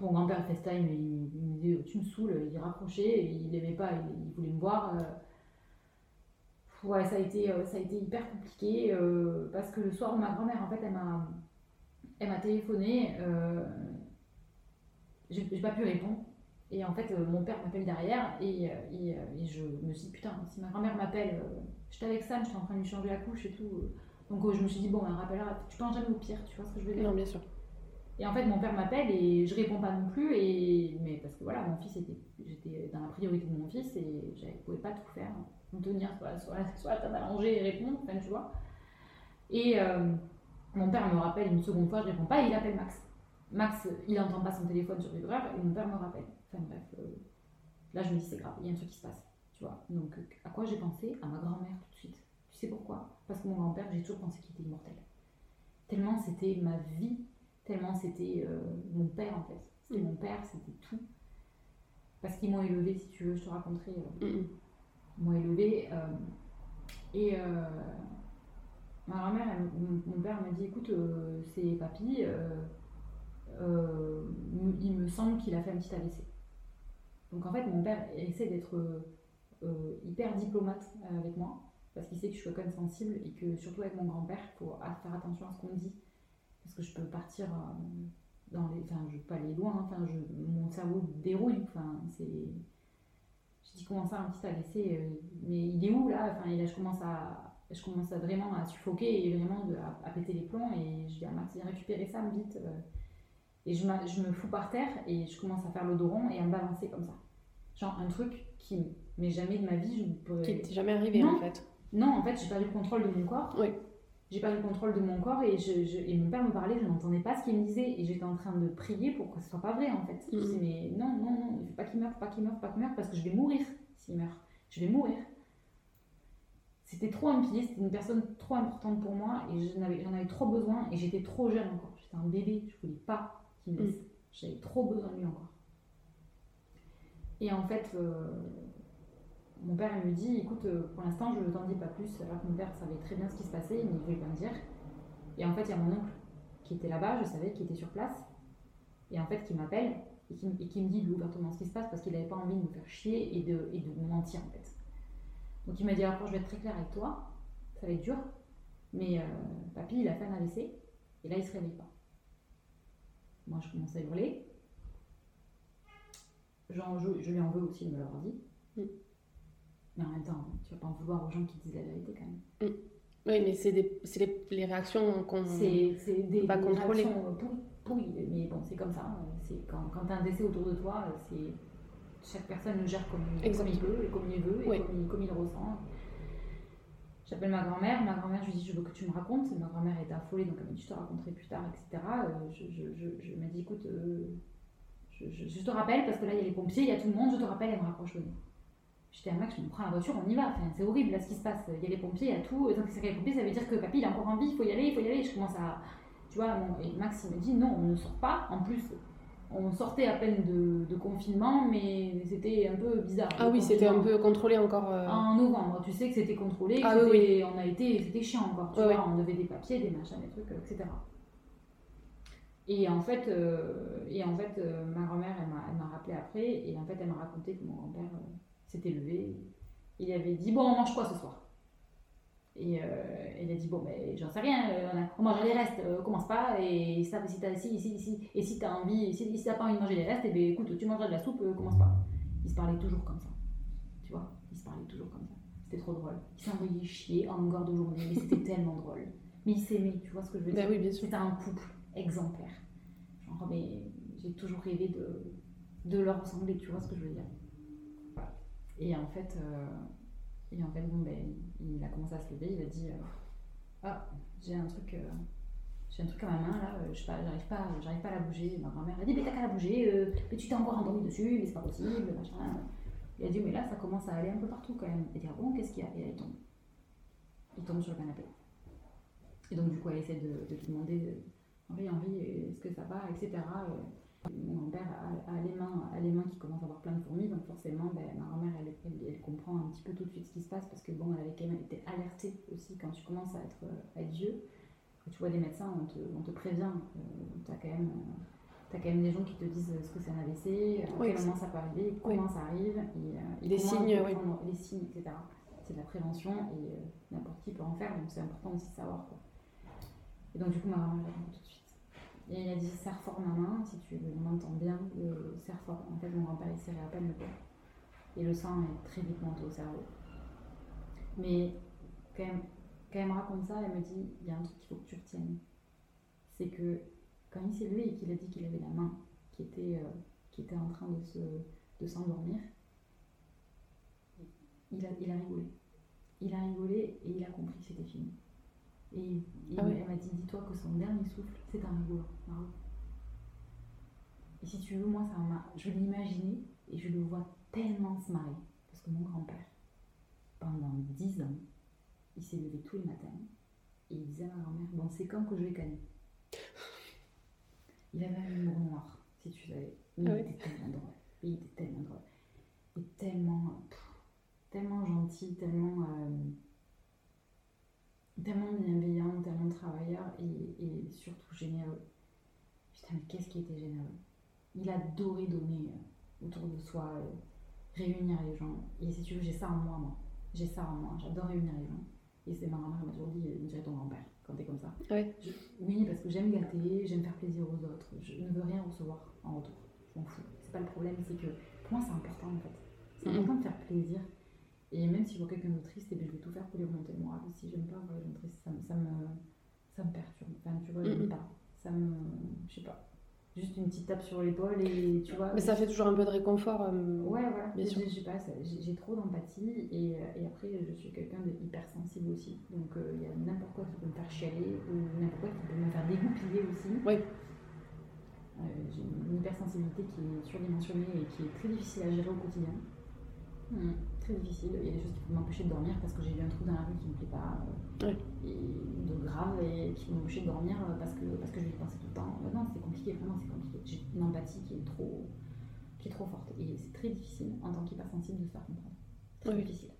Speaker 2: mon grand-père FaceTime, il, il, me disait Tu me saoules, il raccrochait, il aimait pas, il, voulait me voir. ouais, ça a, été, ça a été hyper compliqué parce que le soir, ma grand-mère, en fait, elle m'a elle m'a téléphoné, euh, j'ai pas pu répondre. Et en fait, euh, mon père m'appelle derrière et, euh, et, je me suis dit, putain, si ma grand-mère m'appelle, j'étais avec Sam, j'étais en train de lui changer la couche et tout. Donc je me suis dit, bon, un rappellera, tu penses jamais au pire, tu vois ce que je veux dire?
Speaker 1: Non, bien sûr.
Speaker 2: Et en fait, mon père m'appelle et je réponds pas non plus. Et... Mais parce que voilà, mon fils était. J'étais dans la priorité de mon fils et je pouvais pas tout faire. Me tenir table à manger et répondre, enfin, tu vois. Et, mon père me rappelle une seconde fois, je réponds pas, et il appelle Max. Max, il n'entend pas son téléphone sur vibreur, et mon père me rappelle. Enfin bref, euh, là je me dis c'est grave, il y a un truc qui se passe. Tu vois. Donc à quoi j'ai pensé? À ma grand-mère tout de suite. Tu sais pourquoi? Parce que mon grand-père, j'ai toujours pensé qu'il était immortel. Tellement c'était ma vie, tellement c'était euh, mon père en fait. C'était mon père, c'était tout. Parce qu'ils m'ont élevé, si tu veux, je te raconterai. Euh, ils m'ont élevé. et Ma grand-mère, mon père m'a dit écoute, euh, c'est papy, euh, euh, il me semble qu'il a fait un petit AVC. Donc en fait, mon père essaie d'être hyper diplomate avec moi, parce qu'il sait que je suis quand même sensible et que surtout avec mon grand-père, il faut faire attention à ce qu'on dit, parce que je peux partir dans les. Enfin, je peux pas aller loin, enfin, mon cerveau dérouille, enfin, c'est. Je dis comment ça, un petit AVC, mais il est où là? Enfin, là, je commence à je commence à vraiment à suffoquer et vraiment à, péter les plombs. Et je dis à récupérer ça vite. Euh. Et je, je, me fous par terre et je commence à faire l'odoron et à me balancer comme ça. Genre un truc qui, mais jamais de ma vie, je ne pourrais.
Speaker 1: Qui t'est jamais arrivé en fait
Speaker 2: Non, en fait, j'ai perdu le contrôle de mon corps.
Speaker 1: Oui.
Speaker 2: J'ai perdu le contrôle de mon corps et, je, et mon père me parlait, je n'entendais pas ce qu'il me disait et j'étais en train de prier pour que ce soit pas vrai en fait. Je mm-hmm. disais, mais non, non, non, il faut pas qu'il meure, pas qu'il meure, pas qu'il meure parce que je vais mourir s'il meurt. Je vais mourir c'était trop empilé, c'était une personne trop importante pour moi et j'en avais, avais, trop besoin et j'étais trop jeune encore. J'étais un bébé, je voulais pas laisse. Mm. J'avais trop besoin de lui encore. Et en fait, euh, mon père il me dit écoute, euh, pour l'instant je ne t'en dis pas plus, alors que mon père savait très bien ce qui se passait, mais il ne voulait pas me dire. Et en fait, il y a mon oncle qui était là-bas, je savais qu'il était sur place, et en fait qui m'appelle et qui, me dit ouvertement ce qui se passe parce qu'il n'avait pas envie de me faire chier et de, et de me mentir en fait. Donc il m'a dit alors je vais être très clair avec toi, ça va être dur, mais euh, papy il a fait un AVC et là il se réveille pas. Moi je commence à hurler. Genre, je, je, lui en veux aussi de me l'avoir dit. Mm. Mais en même temps, tu vas pas en vouloir aux gens qui disent la vérité quand même.
Speaker 1: Mm. Oui, mais c'est les, les, réactions qu'on
Speaker 2: ne peut pas contrôler. Pourries, mais bon, c'est comme ça. C'est quand, quand tu as un décès autour de toi, c'est chaque personne le gère comme, il veut, et comme il veut, et comme, il, ressent. J'appelle ma grand-mère, ma grand-mère, je lui dis je veux que tu me racontes. Ma grand-mère est affolée, donc elle m'a dit je te raconterai plus tard, etc. Euh, je, je, je, dit écoute, euh, je, te rappelle parce que là il y a les pompiers, il y a tout le monde, je te rappelle, elle me rapproche au nez. J'étais à Max, je me prends la voiture, on y va. C'est horrible là ce qui se passe. Il y a les pompiers, il y a tout. Donc c'est les pompiers, ça veut dire que papy il a encore envie, il faut y aller, il faut y aller. Je commence à. Tu vois, et Max il me dit non, on ne sort pas. En plus, on sortait à peine de, confinement, mais c'était un peu bizarre.
Speaker 1: Ah oui, c'était un peu contrôlé encore. Euh.
Speaker 2: En novembre, tu sais que c'était contrôlé,
Speaker 1: ah, oui,
Speaker 2: on a été, c'était chiant encore, tu vois, on devait des papiers, des machins, des trucs, etc. Et en fait, euh, et en fait euh, ma grand-mère, elle m'a rappelé après, et en fait, elle m'a raconté que mon grand-père s'était levé, il avait dit, bon, on mange quoi ce soir? Et euh, elle a dit Bon, ben, j'en sais rien, euh, on, mange les restes, euh, commence pas. Et ça, si t'as si, si, si, et si as envie, si, si t'as pas envie de manger les restes, et eh ben, écoute, tu mangeras de la soupe, commence pas. Ils se parlaient toujours comme ça. Tu vois Ils se parlaient toujours comme ça. C'était trop drôle. Ils s'envoyaient chier en longueur de journée, mais c'était tellement drôle. Mais ils s'aimaient, tu vois ce que je veux
Speaker 1: ben
Speaker 2: dire?
Speaker 1: oui, bien sûr.
Speaker 2: C'était un couple exemplaire. Genre, mais j'ai toujours rêvé de, de leur ressembler, tu vois ce que je veux dire? Et en fait. Et en fait, bon, ben, il a commencé à se lever, il a dit euh, Ah, j'ai un truc. Euh, j'ai un truc à ma main là, euh, je j'arrive pas, j'arrive pas à la bouger. Ma grand-mère a dit mais t'as qu'à la bouger, mais tu t'es encore endormi dessus, mais c'est pas possible, machin. Il a dit mais là ça commence à aller un peu partout quand même. Il dit ah bon qu'est-ce qu'il y a? Et là il tombe. Il tombe sur le canapé. Et donc du coup elle essaie de, de lui demander Henri, Henri, est-ce que ça va, etc. Mon grand-père a, les mains, a les mains qui commencent à avoir plein de fourmis, donc forcément, ben, ma grand-mère, elle, elle, comprend un petit peu tout de suite ce qui se passe, parce que bon, elle avait quand même été alertée aussi quand tu commences à être, à vieux. Quand tu vois des médecins, on te, on te prévient. Euh, tu as quand même... as quand même des gens qui te disent ce que c'est un AVC, à quel moment ça peut arriver, comment ça arrive, et,
Speaker 1: euh, les signes,
Speaker 2: les signes, etc. C'est de la prévention et euh, n'importe qui peut en faire, donc c'est important aussi de savoir. Quoi. Et donc du coup, ma grand-mère tout de suite. Et il a dit serre fort ma main, si tu m'entends bien, serre fort. En fait, mon grand-père il serrait à peine le corps. Et le sang est très vite monté au cerveau. Mais quand, quand elle me raconte ça, elle me dit il y a un truc qu'il faut que tu retiennes. C'est que quand il s'est levé et qu'il a dit qu'il avait la main qui était, euh, qui était en train de, se, de s'endormir, il a, il a rigolé. Il a rigolé et il a compris que c'était fini. Et, ah elle m'a dit, dis-toi que son dernier souffle, c'est un rigoureux. Et si tu veux, moi, ça m'a, je l'imagine et je le vois tellement se marrer. Parce que mon grand-père, pendant dix ans, il s'est levé tous les matins et il disait à ma grand-mère, bon, c'est quand que je vais canner. Il avait un humour noir, si tu savais. Il ah était tellement drôle. Il était tellement drôle. Et tellement, tellement gentil, tellement... Euh, tellement bienveillant, tellement travailleur et, surtout généreux. Putain, mais qu'est-ce qui était généreux? Il adorait donner euh, autour de soi, euh, réunir les gens. Et si tu veux, j'ai ça en moi, moi. J'ai ça en moi. J'adore réunir les gens. Et c'est ma grand-mère m'a toujours dit, euh, dirait ton grand-père quand t'es comme ça. oui, parce que j'aime gâter, j'aime faire plaisir aux autres. Je ne veux rien recevoir en retour. Je m'en fous. C'est pas le problème, c'est que pour moi, c'est important en fait. C'est important de faire plaisir et même si je vois quelqu'un de triste, et eh je vais tout faire pour lui remonter le moral aussi. J'aime pas voir les gens tristes, ça, ça, me, ça me perturbe. Enfin, tu vois, j'aime pas. Ça me. Je sais pas. Juste une petite tape sur l'épaule et tu vois.
Speaker 1: Mais ça fait toujours un peu de réconfort. Euh,
Speaker 2: ouais, voilà. Bien sûr. Je sais pas, j'ai trop d'empathie et, et, après, je suis quelqu'un de hypersensible aussi. Donc, euh, il y a n'importe quoi qui peut me faire chialer ou n'importe quoi qui peut me faire dégoupiller aussi.
Speaker 1: Oui.
Speaker 2: Euh, j'ai une hypersensibilité qui est surdimensionnée et qui est très difficile à gérer au quotidien. Hmm difficile. Il y a des choses qui peuvent m'empêcher de dormir parce que j'ai eu un trou dans la rue qui ne me plaît pas, euh, et de grave, et qui m'empêcher de dormir euh, parce que, parce que je vais y penser tout le temps. Euh, non, c'est compliqué, vraiment, c'est compliqué. J'ai une empathie qui est trop, qui est trop forte. Et c'est très difficile en tant qu'hypersensible de se faire comprendre. Très difficile.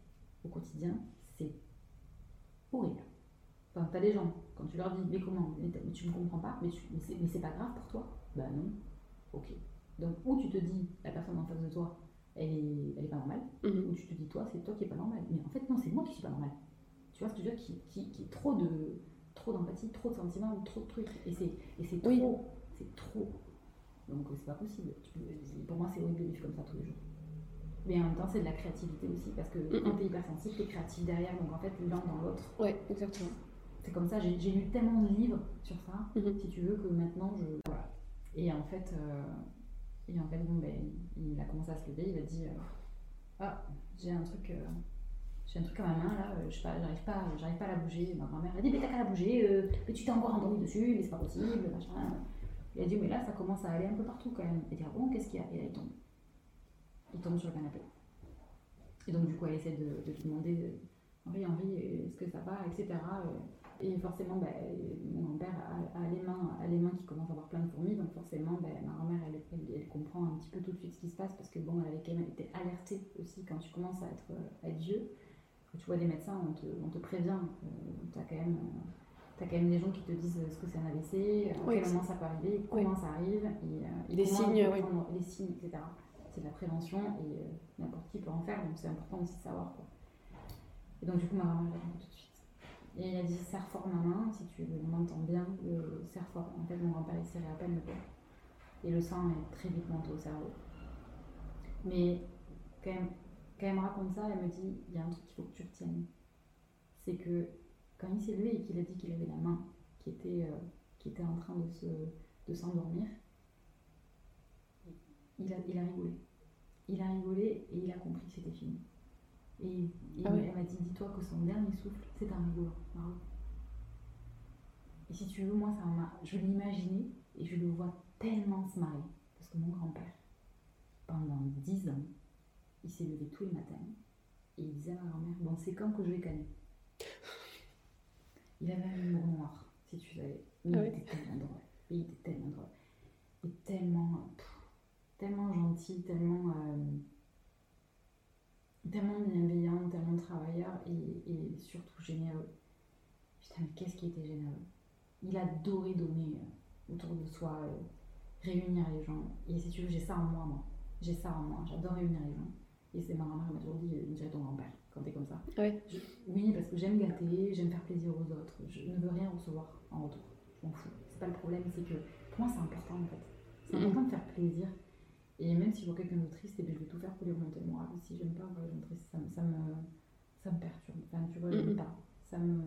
Speaker 2: Au quotidien, c'est horrible. Enfin, t'as des gens, quand tu leur dis, mais comment mais Tu me comprends pas, mais, mais c'est pas grave pour toi Bah non. Ok. Donc, ou tu te dis, la personne en face de toi, elle est, elle est pas normale. Mhm. Ou tu te dis, toi, c'est toi qui est pas normal. Mais en fait, non, c'est moi qui suis pas normal. Tu vois ce que je veux dire? Qui, qui, qui est trop de trop d'empathie, trop de sentiments, trop de trucs. Et c'est, et c'est trop. C'est trop. Donc, c'est pas possible. pour moi, c'est horrible de vivre comme ça tous les jours. Mais en même temps, c'est de la créativité aussi, parce que quand tu es hypersensible, tu es créatif derrière, donc en fait, l'un dans l'autre.
Speaker 1: Ouais, exactement.
Speaker 2: C'est comme ça, j'ai, lu tellement de livres sur ça, mhm. si tu veux, que maintenant, je. Voilà. Et en fait, euh, et en fait, bon, ben, il a commencé à se lever, il a dit euh, Ah, j'ai un truc. Euh, j'ai un truc à ma main là, euh, je j'arrive pas, j'arrive pas à la bouger. Ma grand-mère a dit, mais t'as qu'à la bouger, mais tu t'es encore endormi dessus, mais c'est pas possible, machin. Il a dit, mais là ça commence à aller un peu partout quand même. Il dit, ah bon, qu'est-ce qu'il y a? Et là il tombe. Il tombe sur le canapé. Et donc du coup elle essaie de, de lui demander, Henri, Henri, est-ce que ça va, etc. Et forcément, ben, mon grand-père a, les mains, a les mains qui commencent à avoir plein de fourmis, donc forcément, ben, ma grand-mère, elle, petit peu tout de suite ce qui se passe parce que bon, elle avait quand même été alertée aussi quand tu commences à être, à être vieux. Quand tu vois des médecins, on te, on te prévient. tu as quand même tu as quand même des gens qui te disent ce que c'est un AVC, à quel moment ça peut arriver, comment ça arrive, et, euh,
Speaker 1: les signes,
Speaker 2: les signes, etc. C'est de la prévention et euh, n'importe qui peut en faire, donc c'est important aussi de savoir. Quoi. Et donc, du coup, ma maman tout de suite. Et elle a dit serre fort ma main, si tu m'entends bien, le serre fort. En fait, mon grand-père il serrait à peine le corps. Et le sang est très vite monté au cerveau. Mais quand, quand elle me raconte ça, elle me dit il y a un truc qu'il faut que tu retiennes. C'est que quand il s'est levé et qu'il a dit qu'il avait la main qui était, euh, qui était en train de, se, de s'endormir, il a, il a rigolé. Il a rigolé et il a compris que c'était fini. Et, ah elle m'a dit Dis-toi que son dernier souffle, c'est un rigolant. Et si tu veux, moi, ça m'a, je l'imagine et je le vois tellement se marrer. Parce que mon grand-père, pendant dix ans, il s'est levé tous les matins et il disait à ma grand-mère Bon, c'est quand que je vais canner il avait un humour noir, si tu savais. Mais ah il était tellement drôle. Il était tellement drôle. Et tellement, tellement gentil, tellement, euh, tellement bienveillant, tellement travailleur et, et surtout généreux. Putain, mais qu'est-ce qui était généreux? Il adorait donner euh, autour de soi, euh, réunir les gens. Et si tu veux, j'ai ça en moi, moi. J'ai ça en moi. J'adore réunir les gens. Et c'est ma grand-mère qui m'a toujours dit, dirait ton grand-père quand t'es comme ça. oui, parce que j'aime gâter, j'aime faire plaisir aux autres. Je ne veux rien recevoir en retour. Je m'en fous. C'est pas le problème, c'est que pour moi, c'est important en fait. C'est important de faire plaisir. Et même si je vois quelqu'un de triste, et eh je vais tout faire pour lui remonter le moral. Si j'aime pas voir les gens tristes, ça, ça, me, ça me perturbe. Enfin, tu vois, j'aime pas. Ça me.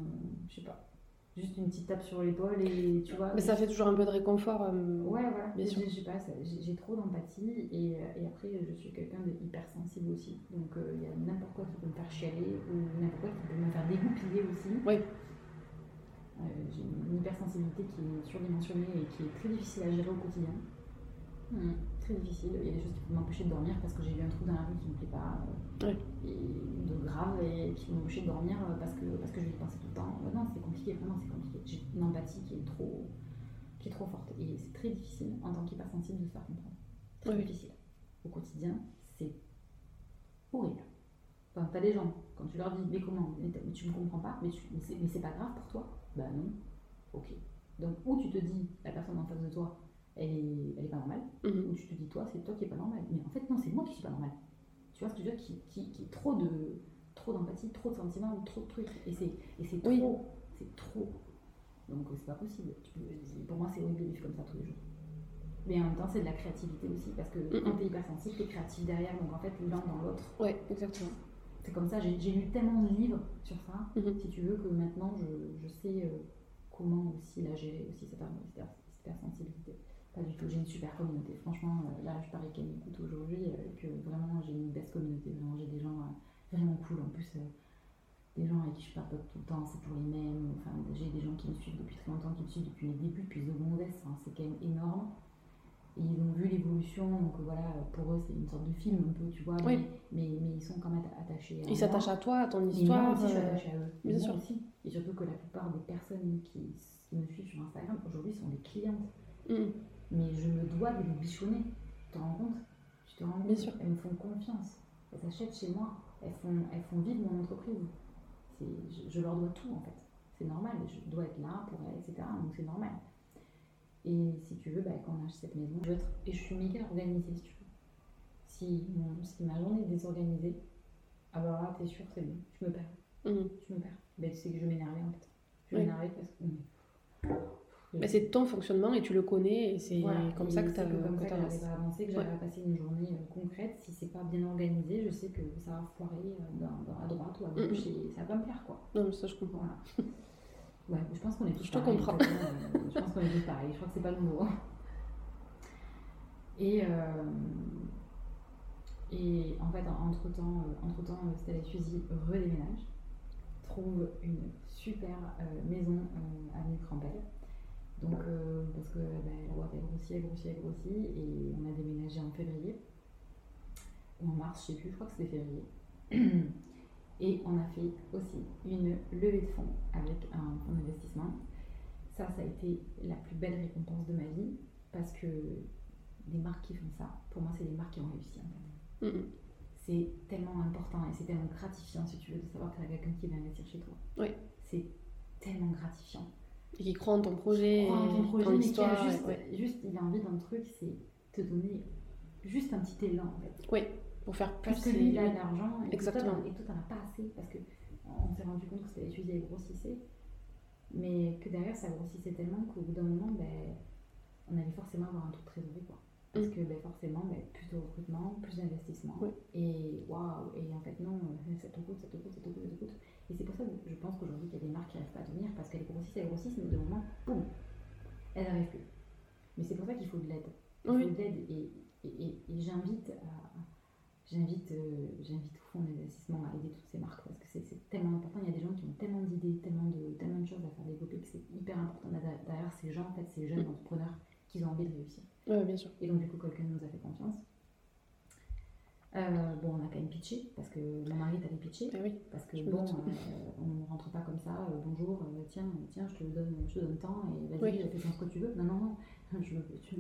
Speaker 2: Je sais pas juste une petite tape sur l'épaule et tu vois.
Speaker 1: Mais ça fait toujours un peu de réconfort. Euh,
Speaker 2: ouais, voilà. Bien sûr. J'ai pas, j'ai trop d'empathie et, euh, et, après je suis quelqu'un d'hypersensible aussi. Donc euh, il y a n'importe quoi qui peut me faire chialer ou n'importe quoi qui peut me faire dégoupiller aussi.
Speaker 1: Oui.
Speaker 2: j'ai une hypersensibilité qui est surdimensionnée et qui est très difficile à gérer au quotidien. Mmh. Très difficile. Il y a des choses qui peuvent m'empêcher de dormir parce que j'ai eu un trou dans la rue qui ne me plaît pas.
Speaker 1: Euh,
Speaker 2: et de grave et qui m'empêcher de dormir euh, parce que, parce que je vais y penser tout le temps. non, c'est compliqué, vraiment c'est compliqué. J'ai une empathie qui est trop, qui est trop forte. Et c'est très difficile en tant qu'hypersensible de se faire comprendre. Très difficile. Au quotidien, c'est horrible. Enfin, t'as des gens, quand tu leur dis, mais comment mais, tu me comprends pas, mais, mais c'est pas grave pour toi? Bah non. Ok. Donc, ou tu te dis, la personne en face de toi, elle est, elle est pas normale, mhm. tu te dis, toi, c'est toi qui est pas normal. Mais en fait, non, c'est moi qui suis pas normal. Tu vois ce que je veux dire? Qui, qui, qui est trop de trop d'empathie, trop de sentiments, trop de trucs. Et c'est, trop. C'est trop. Donc c'est pas possible. pour moi, c'est horrible de vivre comme ça tous les jours. Mais en même temps, c'est de la créativité aussi, parce que mm quand t'es hypersensible, t'es créatif derrière, donc en fait, l'un dans l'autre.
Speaker 1: Ouais, exactement.
Speaker 2: C'est comme ça, j'ai, lu tellement de livres sur ça, mhm. si tu veux, que maintenant, je, je sais euh, comment aussi la gérer, aussi cette, cette hypersensibilité. Pas du tout, j'ai une super communauté. Franchement, euh, là, je parie qu'elle m'écoute aujourd'hui, euh, que vraiment, j'ai une belle communauté. Vraiment, j'ai des gens euh, vraiment cool. En plus, des gens avec qui je papote tout le temps, c'est pour les mêmes. Enfin, j'ai des gens qui me suivent depuis très longtemps, qui me suivent depuis les débuts, depuis secondaire. Enfin, c'est quand même énorme. Et ils ont vu l'évolution, donc voilà, pour eux, c'est une sorte de film un peu, tu vois. Mais, mais, ils sont quand même attachés
Speaker 1: à Ils s'attachent à toi, à ton histoire.
Speaker 2: moi aussi, je suis attachée à eux. Bien sûr. Aussi. Et surtout que la plupart des personnes qui, qui me suivent sur Instagram, aujourd'hui, sont des clientes. Mm mais je me dois de les bichonner. Tu te rends compte? Tu te rends compte?
Speaker 1: Bien sûr.
Speaker 2: Elles me font confiance. Elles s'achètent chez moi. Elles font, elles font vivre mon entreprise. Je, je, leur dois tout en fait. C'est normal. Je dois être là pour elles, etc. Donc c'est normal. Et si tu veux, bah, quand on achète cette maison, je être, et je suis méga organisée si tu veux. Si, si ma journée est désorganisée, alors là, t'es sûr, c'est bon, je me perds.
Speaker 1: Mmh.
Speaker 2: Je me perds. Ben, tu sais que je vais m'énerver en fait. Je vais m'énerver parce que.
Speaker 1: Mais c'est ton fonctionnement et tu le connais et c'est comme ça que tu as
Speaker 2: comme ça que j'arrive à avancer, que j'arrive à passer une journée euh, concrète. Si c'est pas bien organisé, je sais que ça va foirer euh, dans, à droite ou à gauche et ça va pas me plaire quoi.
Speaker 1: Non, mais ça je comprends.
Speaker 2: Ouais, je pense qu'on est tous
Speaker 1: Je te comprends.
Speaker 2: Euh, je pense qu'on est tous pareils. Je crois que c'est pas nouveau. Et, et en fait, entre temps, entre temps Stella Suzy redéménage, trouve une super maison à avenue Crampel donc, euh, parce que bah, la boîte elle grossit, elle grossit, elle grossit, et on a déménagé en février, ou en mars, je sais plus, je crois que c'était février. (clears throat) Et on a fait aussi une levée de fonds avec un fonds d'investissement. Ça, ça a été la plus belle récompense de ma vie, parce que des marques qui font ça, pour moi, c'est des marques qui ont réussi en fait. C'est tellement important et c'est tellement gratifiant, si tu veux, de savoir que tu as quelqu'un qui va investir chez toi.
Speaker 1: Oui.
Speaker 2: C'est tellement gratifiant.
Speaker 1: Et qui croit en ton projet,
Speaker 2: en ton projet, a
Speaker 1: histoire.
Speaker 2: juste,
Speaker 1: ouais.
Speaker 2: juste, il a envie d'un truc, c'est te donner juste un petit élan en fait.
Speaker 1: Oui, pour faire plus.
Speaker 2: Parce que lui, il a de l'argent et
Speaker 1: Exactement.
Speaker 2: toi, t'en as pas assez. Parce que on s'est rendu compte que c'était étudié et grossissait. Mais que derrière, ça grossissait tellement qu'au bout d'un moment, ben, on allait forcément avoir un truc trésorerie. Quoi. Parce
Speaker 1: Mm.
Speaker 2: que ben, forcément, ben, plus de recrutement, plus d'investissement.
Speaker 1: Oui.
Speaker 2: Et waouh, et en fait, non, euh, ça te coûte, ça te coûte, ça te coûte, ça te coûte. Et c'est pour ça que je pense qu'aujourd'hui, il y a des marques qui n'arrivent pas à tenir parce qu'elles grossissent, elles grossissent, mais au bout d'un moment, boum, elles n'arrivent plus. Mais c'est pour ça qu'il faut de l'aide. Il faut
Speaker 1: Oui.
Speaker 2: de l'aide et, et, et- et j'invite à, J'invite, euh, j'invite au fonds d'investissement à aider toutes ces marques parce que c'est c'est tellement important. Il y a des gens qui ont tellement d'idées, tellement de, tellement de choses à faire développer que c'est hyper important derrière ces gens, en fait, ces jeunes entrepreneurs qui ont envie de réussir.
Speaker 1: Ouais, bien sûr.
Speaker 2: Et donc, du coup, quelqu'un nous a fait confiance. Euh, bon, on a quand même pitché parce que mon mari est allé pitcher.
Speaker 1: Eh oui.
Speaker 2: Parce que
Speaker 1: Je
Speaker 2: bon, euh, on ne rentre pas comme ça, euh, bonjour, tiens, tiens, je te donne, je te donne tant et vas-y,
Speaker 1: Oui.
Speaker 2: fais ce que tu veux. Non, non, non, (laughs) je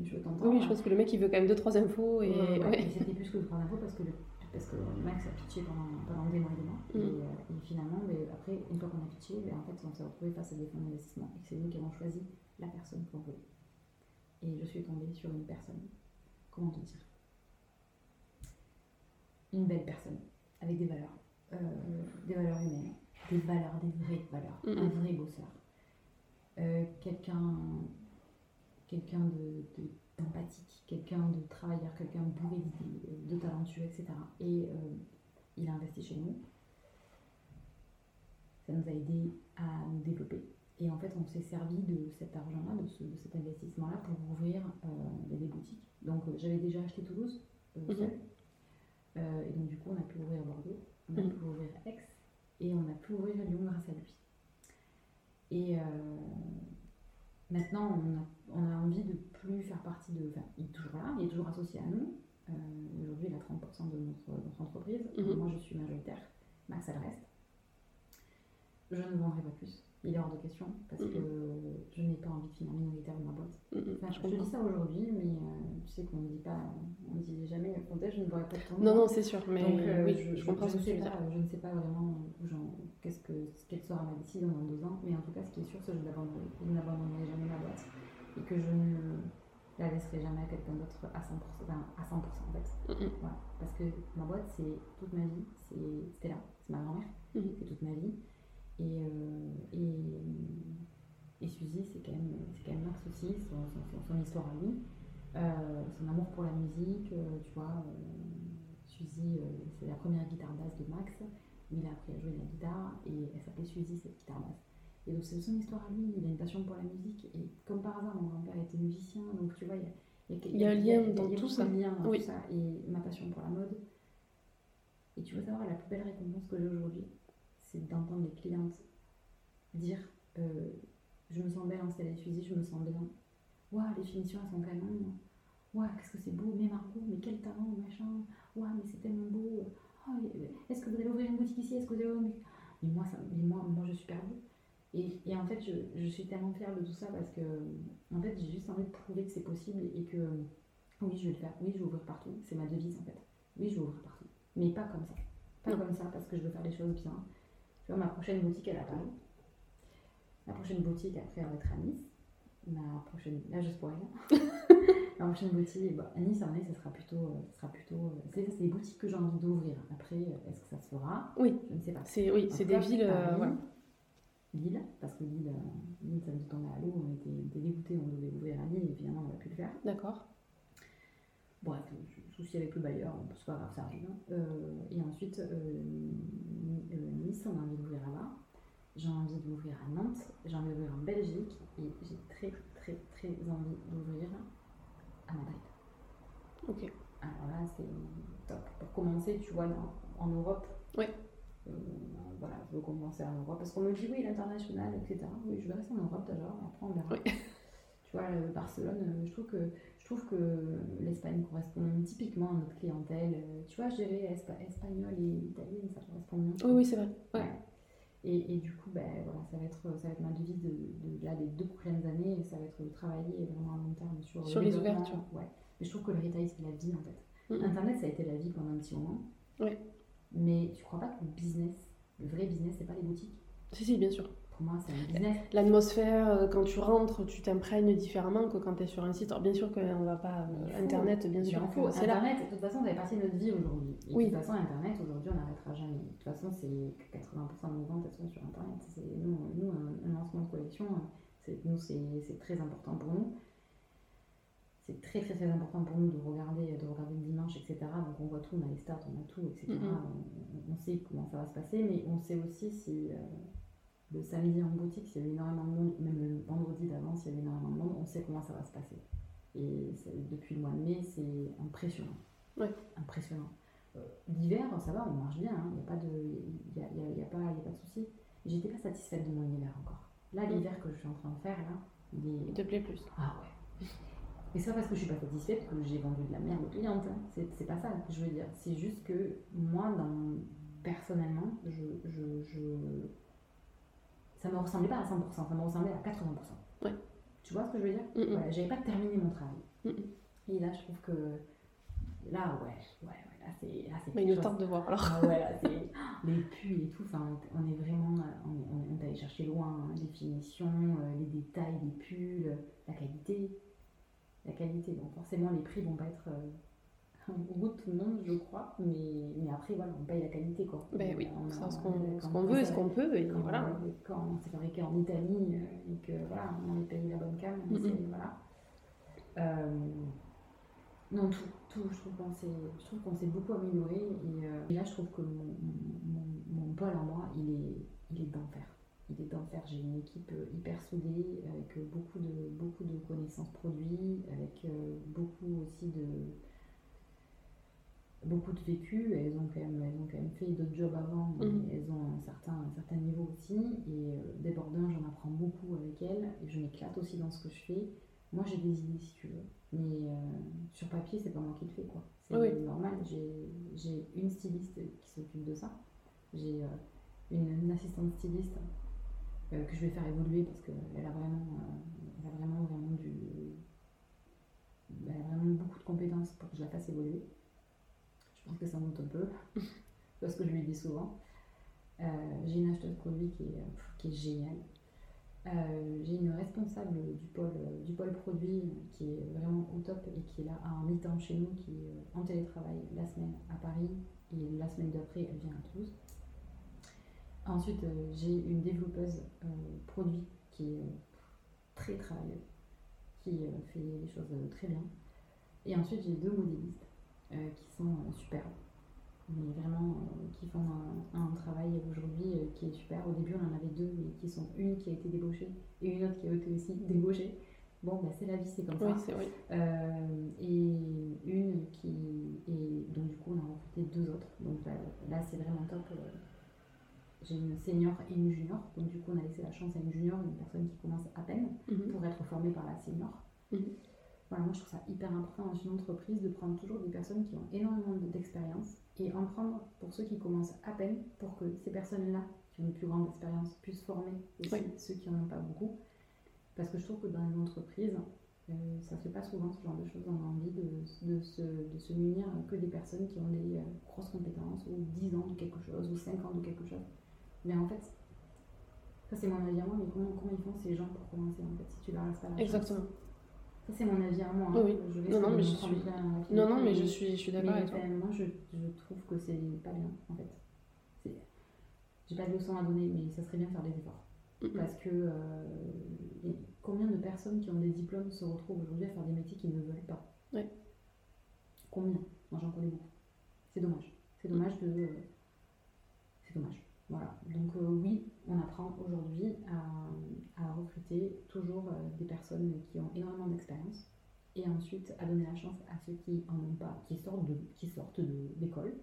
Speaker 2: je veux ton temps.
Speaker 1: Oui, je pense que le mec il veut quand même deux trois infos et.
Speaker 2: Ouais, ouais,
Speaker 1: ouais.
Speaker 2: et c'était plus que le trois infos parce que, le, parce que Max a pitché pendant, pendant des mois et des mois.
Speaker 1: Mm.
Speaker 2: Et, euh, et finalement, ben, après, une fois qu'on a pitché, ben, en fait, on s'est retrouvé face à des fonds d'investissement et c'est nous qui avons choisi la personne qu'on voulait. Et je suis tombée sur une personne, comment te dire? Une belle personne, avec des valeurs, euh, des valeurs humaines, des valeurs, des vraies valeurs, un vrai bosseur. Euh, quelqu'un quelqu'un de, quelqu'un de travailleur, quelqu'un bourré d'idées, euh, de talentueux, etc. Et euh, il a investi chez nous. Ça nous a aidé à nous développer. Et en fait, on s'est servi de cet argent-là, de, ce- de cet investissement-là, pour ouvrir euh, des boutiques. Donc, euh, j'avais déjà acheté Toulouse, seule. Euh, et donc, du coup, on a pu ouvrir Bordeaux, on a
Speaker 1: Mhm.
Speaker 2: pu ouvrir Aix, et on a pu ouvrir Lyon grâce à lui. Et euh, maintenant, on a, on a envie de plus faire partie de. Enfin, il est toujours là, il est toujours associé à nous. Euh, Aujourd'hui, il a 30% de notre, notre entreprise.
Speaker 1: Mhm.
Speaker 2: Moi, je suis majoritaire. Max, elle reste. Je ne vendrai pas plus. Il est hors de question parce que je n'ai pas envie de finir minoritaire de ma boîte. Enfin,
Speaker 1: je
Speaker 2: dis ça aujourd'hui, mais euh, tu sais qu'on ne dit pas, on dit jamais je ne boirai pas de ton
Speaker 1: Non, non, c'est sûr, mais
Speaker 2: Donc, euh,
Speaker 1: oui,
Speaker 2: je,
Speaker 1: je, comprends
Speaker 2: je
Speaker 1: ce
Speaker 2: ne
Speaker 1: que tu veux dire.
Speaker 2: je ne sais pas vraiment qu'est-ce que, quelle sera ma décision dans deux ans, mais en tout cas, ce qui est sûr, c'est que je n'abandonnerai jamais ma boîte et que je ne la laisserai jamais à quelqu'un d'autre à 100%, enfin, à 100% en fait.
Speaker 1: Mm.
Speaker 2: Voilà. Parce que ma boîte, c'est toute ma vie, c'est Stella, c'est ma grand-mère,
Speaker 1: Mhm.
Speaker 2: c'est toute ma vie. Et, euh, et, et Suzy, c'est quand, même- quand même Max aussi, son, son- histoire à lui, Euh, son amour pour la musique, euh, tu vois. Suzy, c'est la première guitare basse de Max, mais il a appris à jouer de la guitare et elle s'appelait Suzy, cette guitare basse. Et donc c'est son histoire à lui, il a une passion pour la musique et comme par hasard, mon grand-père était musicien, donc tu vois, il y a, il y
Speaker 1: un lien dans
Speaker 2: il y a
Speaker 1: tout ça.
Speaker 2: dans
Speaker 1: Oui.
Speaker 2: tout ça et ma passion pour la mode. Et tu veux savoir la plus belle récompense que j'ai aujourd'hui, c'est d'entendre les clientes dire euh, je me sens belle en et fusil, je me sens bien. Waouh, les finitions elles sont canon. Waouh, qu'est-ce que c'est beau, mais Marco, mais quel talent, machin. Waouh, mais c'est tellement beau. Oh, est-ce que vous allez ouvrir une boutique ici Est-ce que vous allez mais... mais moi, ça, mais moi, moi, je suis perdue. Et, et en fait, je, je suis tellement fière de tout ça parce que, en fait, j'ai juste envie de prouver que c'est possible et que, oui, je vais le faire. Oui, je vais ouvrir partout. C'est ma devise, en fait. Oui, je vais ouvrir partout. Mais pas comme ça. Pas comme ça parce que je veux faire les choses bien. Tu vois, ma prochaine boutique, elle est à Paris. La prochaine boutique, après, elle va être à Nice. Ma prochaine... Là, je spoil. La prochaine boutique, bah, à Nice, avis, ça sera plutôt... euh, ça sera plutôt euh, c'est c'est des boutiques que j'ai envie d'ouvrir. Après, euh, est-ce que ça se fera?
Speaker 1: Oui.
Speaker 2: Je ne sais pas.
Speaker 1: C'est oui,
Speaker 2: En
Speaker 1: c'est des villes.
Speaker 2: Paris. Lille, parce que Lille, Lille, ça nous tombait à l'eau, on était, dégoûtés, on devait ouvrir à Lille et finalement on n'a pu le faire.
Speaker 1: D'accord.
Speaker 2: Bref, souci avec le bailleur, c'est pas grave, ça arrive. hein. Euh, et ensuite, euh, euh, Nice, on a envie d'ouvrir là-bas. J'ai envie d'ouvrir à Nantes, j'ai envie d'ouvrir en Belgique et j'ai très très très envie d'ouvrir à Madrid.
Speaker 1: Ok.
Speaker 2: Alors là, c'est top. Pour commencer, tu vois, en Europe. Euh, voilà, je veux commencer en Europe. Parce qu'on me dit, oui, l'international, etc. Oui, je vais rester en Europe et après on verra.
Speaker 1: Oui.
Speaker 2: Tu vois, Barcelone, je trouve que, je trouve que l'Espagne correspond typiquement à notre clientèle. Euh, Tu vois, je dirais espa- espagnol et italienne, ça correspond bien.
Speaker 1: Oui, oui, c'est vrai. Ouais.
Speaker 2: Et, et du coup, ben, voilà, ça, va être, ça va être ma devise de, de là, les deux prochaines années. Ça va être de travailler vraiment à long terme sur,
Speaker 1: Sur
Speaker 2: le
Speaker 1: les ouvertures.
Speaker 2: Ouais, Et je trouve que le retail, c'est la vie en fait. Internet, ça a été la vie pendant un petit moment.
Speaker 1: Ouais.
Speaker 2: Mais tu crois pas que le business, le vrai business, c'est pas les boutiques?
Speaker 1: Si, si, bien sûr.
Speaker 2: Moi, c'est un business.
Speaker 1: L'atmosphère, euh, quand tu rentres, tu t'imprègnes différemment que quand tu es sur un site. Alors, bien sûr qu'on va pas. euh,
Speaker 2: faut.
Speaker 1: Internet, bien sûr,
Speaker 2: faut.
Speaker 1: là.
Speaker 2: Internet, de toute façon, ça fait partie de notre vie aujourd'hui.
Speaker 1: Oui.
Speaker 2: de toute façon, Internet, aujourd'hui, on n'arrêtera jamais. De toute façon, c'est que 80% de nos ventes, sont sur Internet. Nous, nous, un, lancement de collection, c'est, nous, c'est, très important pour nous. C'est très, très, très important pour nous de regarder, de regarder le dimanche, etc. Donc, on voit tout, on a les stats, on a tout, etc.
Speaker 1: Mhm.
Speaker 2: on, on sait comment ça va se passer, mais on sait aussi si euh, le samedi en boutique, s'il y avait énormément de monde, même le vendredi d'avant, s'il y avait énormément de monde, on sait comment ça va se passer. Et depuis le mois de mai, c'est impressionnant.
Speaker 1: Ouais.
Speaker 2: Impressionnant. Euh, L'hiver, ça va, on marche bien, il n'y a pas de, y a, y a- y a pas, de souci. J'étais pas satisfaite de mon hiver encore. Là,
Speaker 1: Mm.
Speaker 2: l'hiver que je suis en train de faire, là, il est...
Speaker 1: Il te plaît plus.
Speaker 2: Ah ouais. Et pas parce que je suis pas satisfaite que j'ai vendu de la merde aux clientes. hein. C'est, c'est pas ça que je veux dire. C'est juste que moi, dans, personnellement, je, je, je- ça me ressemblait pas à 100%, ça me ressemblait à 80%.
Speaker 1: Ouais.
Speaker 2: Tu vois ce que je veux dire. Voilà, J'avais pas terminé mon travail. Et là, je trouve que là, ouais, ouais, ouais là, c'est, là, c'est
Speaker 1: Mais il tente de voir alors.
Speaker 2: Ah ouais, là, c'est (gasps) les pulls et tout. Enfin, on est vraiment, on est, on est allé chercher loin, hein, les finitions, euh, les détails des pulls, la qualité, la qualité. Bon, forcément, les prix vont pas être euh, goût de tout le monde, je crois, mais, mais après, voilà, on paye la qualité, quoi.
Speaker 1: Ben oui,
Speaker 2: a-
Speaker 1: ce
Speaker 2: on-
Speaker 1: qu'on veut et ce qu'on peut, et
Speaker 2: quand,
Speaker 1: voilà.
Speaker 2: quand c'est fabriqué en Italie euh, et que voilà, on est payé la bonne cam, voilà. Euh, non, tout, tout, je trouve qu'on s'est, beaucoup amélioré et, euh, et là, je trouve que mon, mon, mon, pôle en moi, il est, il est d'enfer. Il est d'enfer. J'ai une équipe hyper soudée avec beaucoup de, beaucoup de connaissances produits, avec beaucoup aussi de beaucoup de vécu, elles ont quand même, elles ont quand même fait d'autres jobs avant, mais
Speaker 1: Mhm.
Speaker 2: elles ont un certain, un certain niveau aussi, et euh, des Bourdins, j'en apprends beaucoup avec elles, et je m'éclate aussi dans ce que je fais. Moi j'ai des idées si tu veux, mais euh, sur papier c'est pas moi qui le fais quoi. C'est
Speaker 1: Oui.
Speaker 2: normal, j'ai une styliste qui s'occupe de ça, j'ai euh, une, une assistante styliste euh, que je vais faire évoluer parce qu'elle a vraiment, elle a vraiment, vraiment du... Elle a vraiment beaucoup de compétences pour que je la fasse évoluer. Pense que ça monte un peu, (laughs) parce que je lui dis souvent. Euh, j'ai une acheteuse produit qui est, qui est géniale. Euh, j'ai une responsable du pôle, euh, du pôle produit qui est vraiment au top et qui est là à un mi-temps chez nous, qui est en télétravail la semaine à Paris et la semaine d'après elle vient à Toulouse. Ensuite, euh, j'ai une développeuse produit qui est très travailleuse, qui fait les choses très bien. Et ensuite, j'ai deux modélistes qui sont euh, super. Mais vraiment, euh, qui font un, un travail aujourd'hui euh, qui est super. Au début, on en avait deux, mais qui sont une qui a été débauchée et une autre qui a été aussi (laughs) débauchée. Bon, bah, c'est la vie, c'est comme
Speaker 1: Oui,
Speaker 2: ça. Euh, et une qui. Et donc, du coup, on a recruté deux autres. Donc là, là, c'est vraiment top. J'ai une senior et une junior. Donc, du coup, on a laissé la chance à une junior, une personne qui commence à peine
Speaker 1: Mhm.
Speaker 2: pour être formée par la senior.
Speaker 1: Mhm.
Speaker 2: Voilà, moi je trouve ça hyper important dans une entreprise de prendre toujours des personnes qui ont énormément de- d'expérience et en prendre pour ceux qui commencent à peine pour que ces personnes-là qui ont une plus grande expérience puissent former aussi
Speaker 1: Oui.
Speaker 2: ceux qui n'en ont pas beaucoup. Parce que je trouve que dans une entreprise, euh, ça se fait pas souvent ce genre de choses. On a envie de, de se, de se munir que des personnes qui ont des euh, grosses compétences ou 10 ans de quelque chose ou 5 ans de quelque chose. Mais en fait, ça c'est mon avis à moi, mais comment, comment ils font ces gens pour commencer en fait si tu leur laisses pas la chance?
Speaker 1: Exactement.
Speaker 2: Ça, c'est mon avis à moi. hein.
Speaker 1: Oui.
Speaker 2: Je
Speaker 1: Non, non, mais je suis- Non, non, mais je suis, je suis d'accord avec toi.
Speaker 2: euh, moi, je, je trouve que c'est pas bien, en fait. J'ai pas de leçon à donner, mais ça serait bien de faire des efforts. Parce que euh, combien de personnes qui ont des diplômes se retrouvent aujourd'hui à faire des métiers qu'ils ne veulent pas?
Speaker 1: Ouais.
Speaker 2: Combien? Moi, j'en connais beaucoup. C'est dommage. C'est dommage de. euh, C'est dommage. Voilà. Donc, euh, oui, on apprend aujourd'hui à, à recruter toujours euh, des personnes qui ont énormément d'expérience et ensuite à donner la chance à ceux qui en ont pas, qui sortent de, qui sortent de d'école,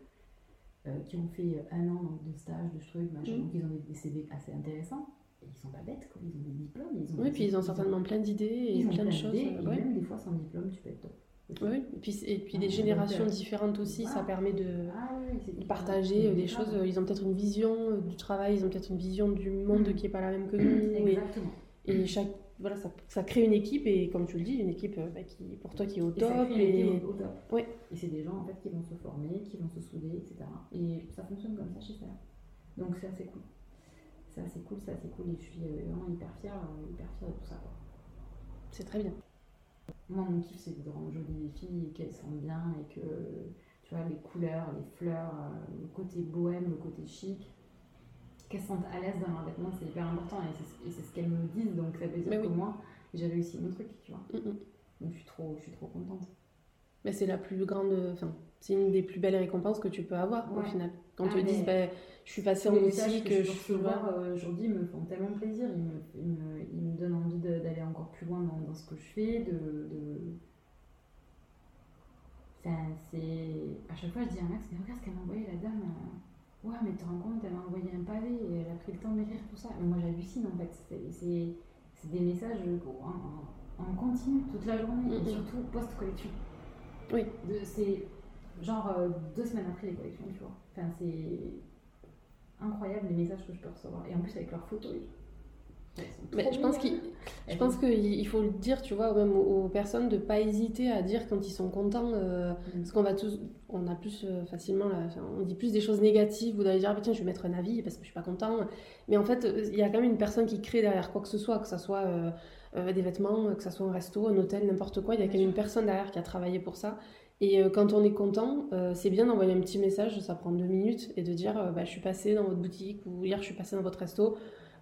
Speaker 2: euh, qui ont fait un an de stage, de trucs, machin,
Speaker 1: Mhm.
Speaker 2: donc ils ont des, des CV assez intéressants. Et ils sont pas bêtes, quoi. ils ont des diplômes. Ils ont
Speaker 1: Oui, puis ils ont certainement plein d'idées et
Speaker 2: ils ont
Speaker 1: plein de choses.
Speaker 2: et
Speaker 1: ouais.
Speaker 2: même des fois sans diplôme, tu peux être top.
Speaker 1: Oui, et puis, et puis
Speaker 2: Ah,
Speaker 1: des générations
Speaker 2: euh,
Speaker 1: différentes aussi, ça
Speaker 2: voilà.
Speaker 1: permet de
Speaker 2: Ah c'est
Speaker 1: de partager euh, des choses. Ils ont peut-être une vision euh, du travail, ils ont peut-être une vision du monde
Speaker 2: Mhm.
Speaker 1: qui est pas la même que nous. (clears throat) Et,
Speaker 2: Exactement.
Speaker 1: et chaque, voilà, ça, ça, crée une équipe et comme tu le dis, une équipe euh, bah, qui, pour toi qui est au
Speaker 2: Et
Speaker 1: top.
Speaker 2: ça
Speaker 1: Et,
Speaker 2: équipe au top.
Speaker 1: Ouais.
Speaker 2: Et c'est des gens en fait qui vont se former, qui vont se souder, etc. Et ça fonctionne comme ça chez ça. Donc c'est assez cool. C'est assez cool, c'est assez cool. Et je suis euh, vraiment hyper fière, euh, hyper fière de tout ça.
Speaker 1: C'est très bien.
Speaker 2: Moi, mon kiff, c'est de rendre jolies les filles, et qu'elles sentent bien et que, tu vois, les couleurs, les fleurs, euh, le côté bohème, le côté chic, qu'elles se sentent à l'aise dans leurs vêtements, c'est hyper important et c'est- et c'est ce qu'elles me disent. Donc ça veut dire
Speaker 1: Mais
Speaker 2: que
Speaker 1: oui.
Speaker 2: moi, j'ai réussi mon truc, tu vois.
Speaker 1: Mm, mm.
Speaker 2: Donc je suis trop, je suis trop contente.
Speaker 1: Mais c'est la plus grande, enfin, c'est une des plus belles récompenses que tu peux avoir au final. Quand
Speaker 2: Ah,
Speaker 1: te disent,
Speaker 2: mais-
Speaker 1: bah, je suis passée en
Speaker 2: messages
Speaker 1: boutique,
Speaker 2: que
Speaker 1: je suis
Speaker 2: recevoir euh, aujourd'hui me font tellement plaisir. Ils me, ils me, ils me donnent envie d'aller encore plus loin dans, dans ce que je fais. De, de... Enfin, c'est... À chaque fois, je dis à Max, mais regarde ce qu'elle m'a envoyé, la dame. euh, Ouais, mais tu te rends compte, elle m'a envoyé un pavé et elle a pris le temps d'écrire tout ça. Moi, j'hallucine en fait. C'est, des messages en, en- en continu toute la journée, et surtout post-collection.
Speaker 1: Oui.
Speaker 2: C'est genre euh, deux semaines après les collections, tu vois. Enfin, c'est incroyable les messages que je peux recevoir. Et en plus, avec leurs photos.
Speaker 1: Mais je pense qu'il Je pense faut le dire, tu vois, même aux, personnes de pas hésiter à dire quand ils sont contents, euh,
Speaker 2: Mm.
Speaker 1: parce qu'on va tous, on a plus euh, facilement, on dit plus des choses négatives ou d'aller dire, ah, tiens, je vais mettre un avis parce que je suis pas content. Mais en fait, il y a quand même une personne qui crée derrière quoi que ce soit, que ce soit euh, euh, des vêtements, que ce soit un resto, un hôtel, n'importe quoi. Il y a quand même une personne derrière qui a travaillé pour ça. Et euh, quand on est content, euh, c'est bien d'envoyer un petit message, ça prend deux minutes, et de dire, euh, bah, je suis passé dans votre boutique ou hier je suis passé dans votre resto.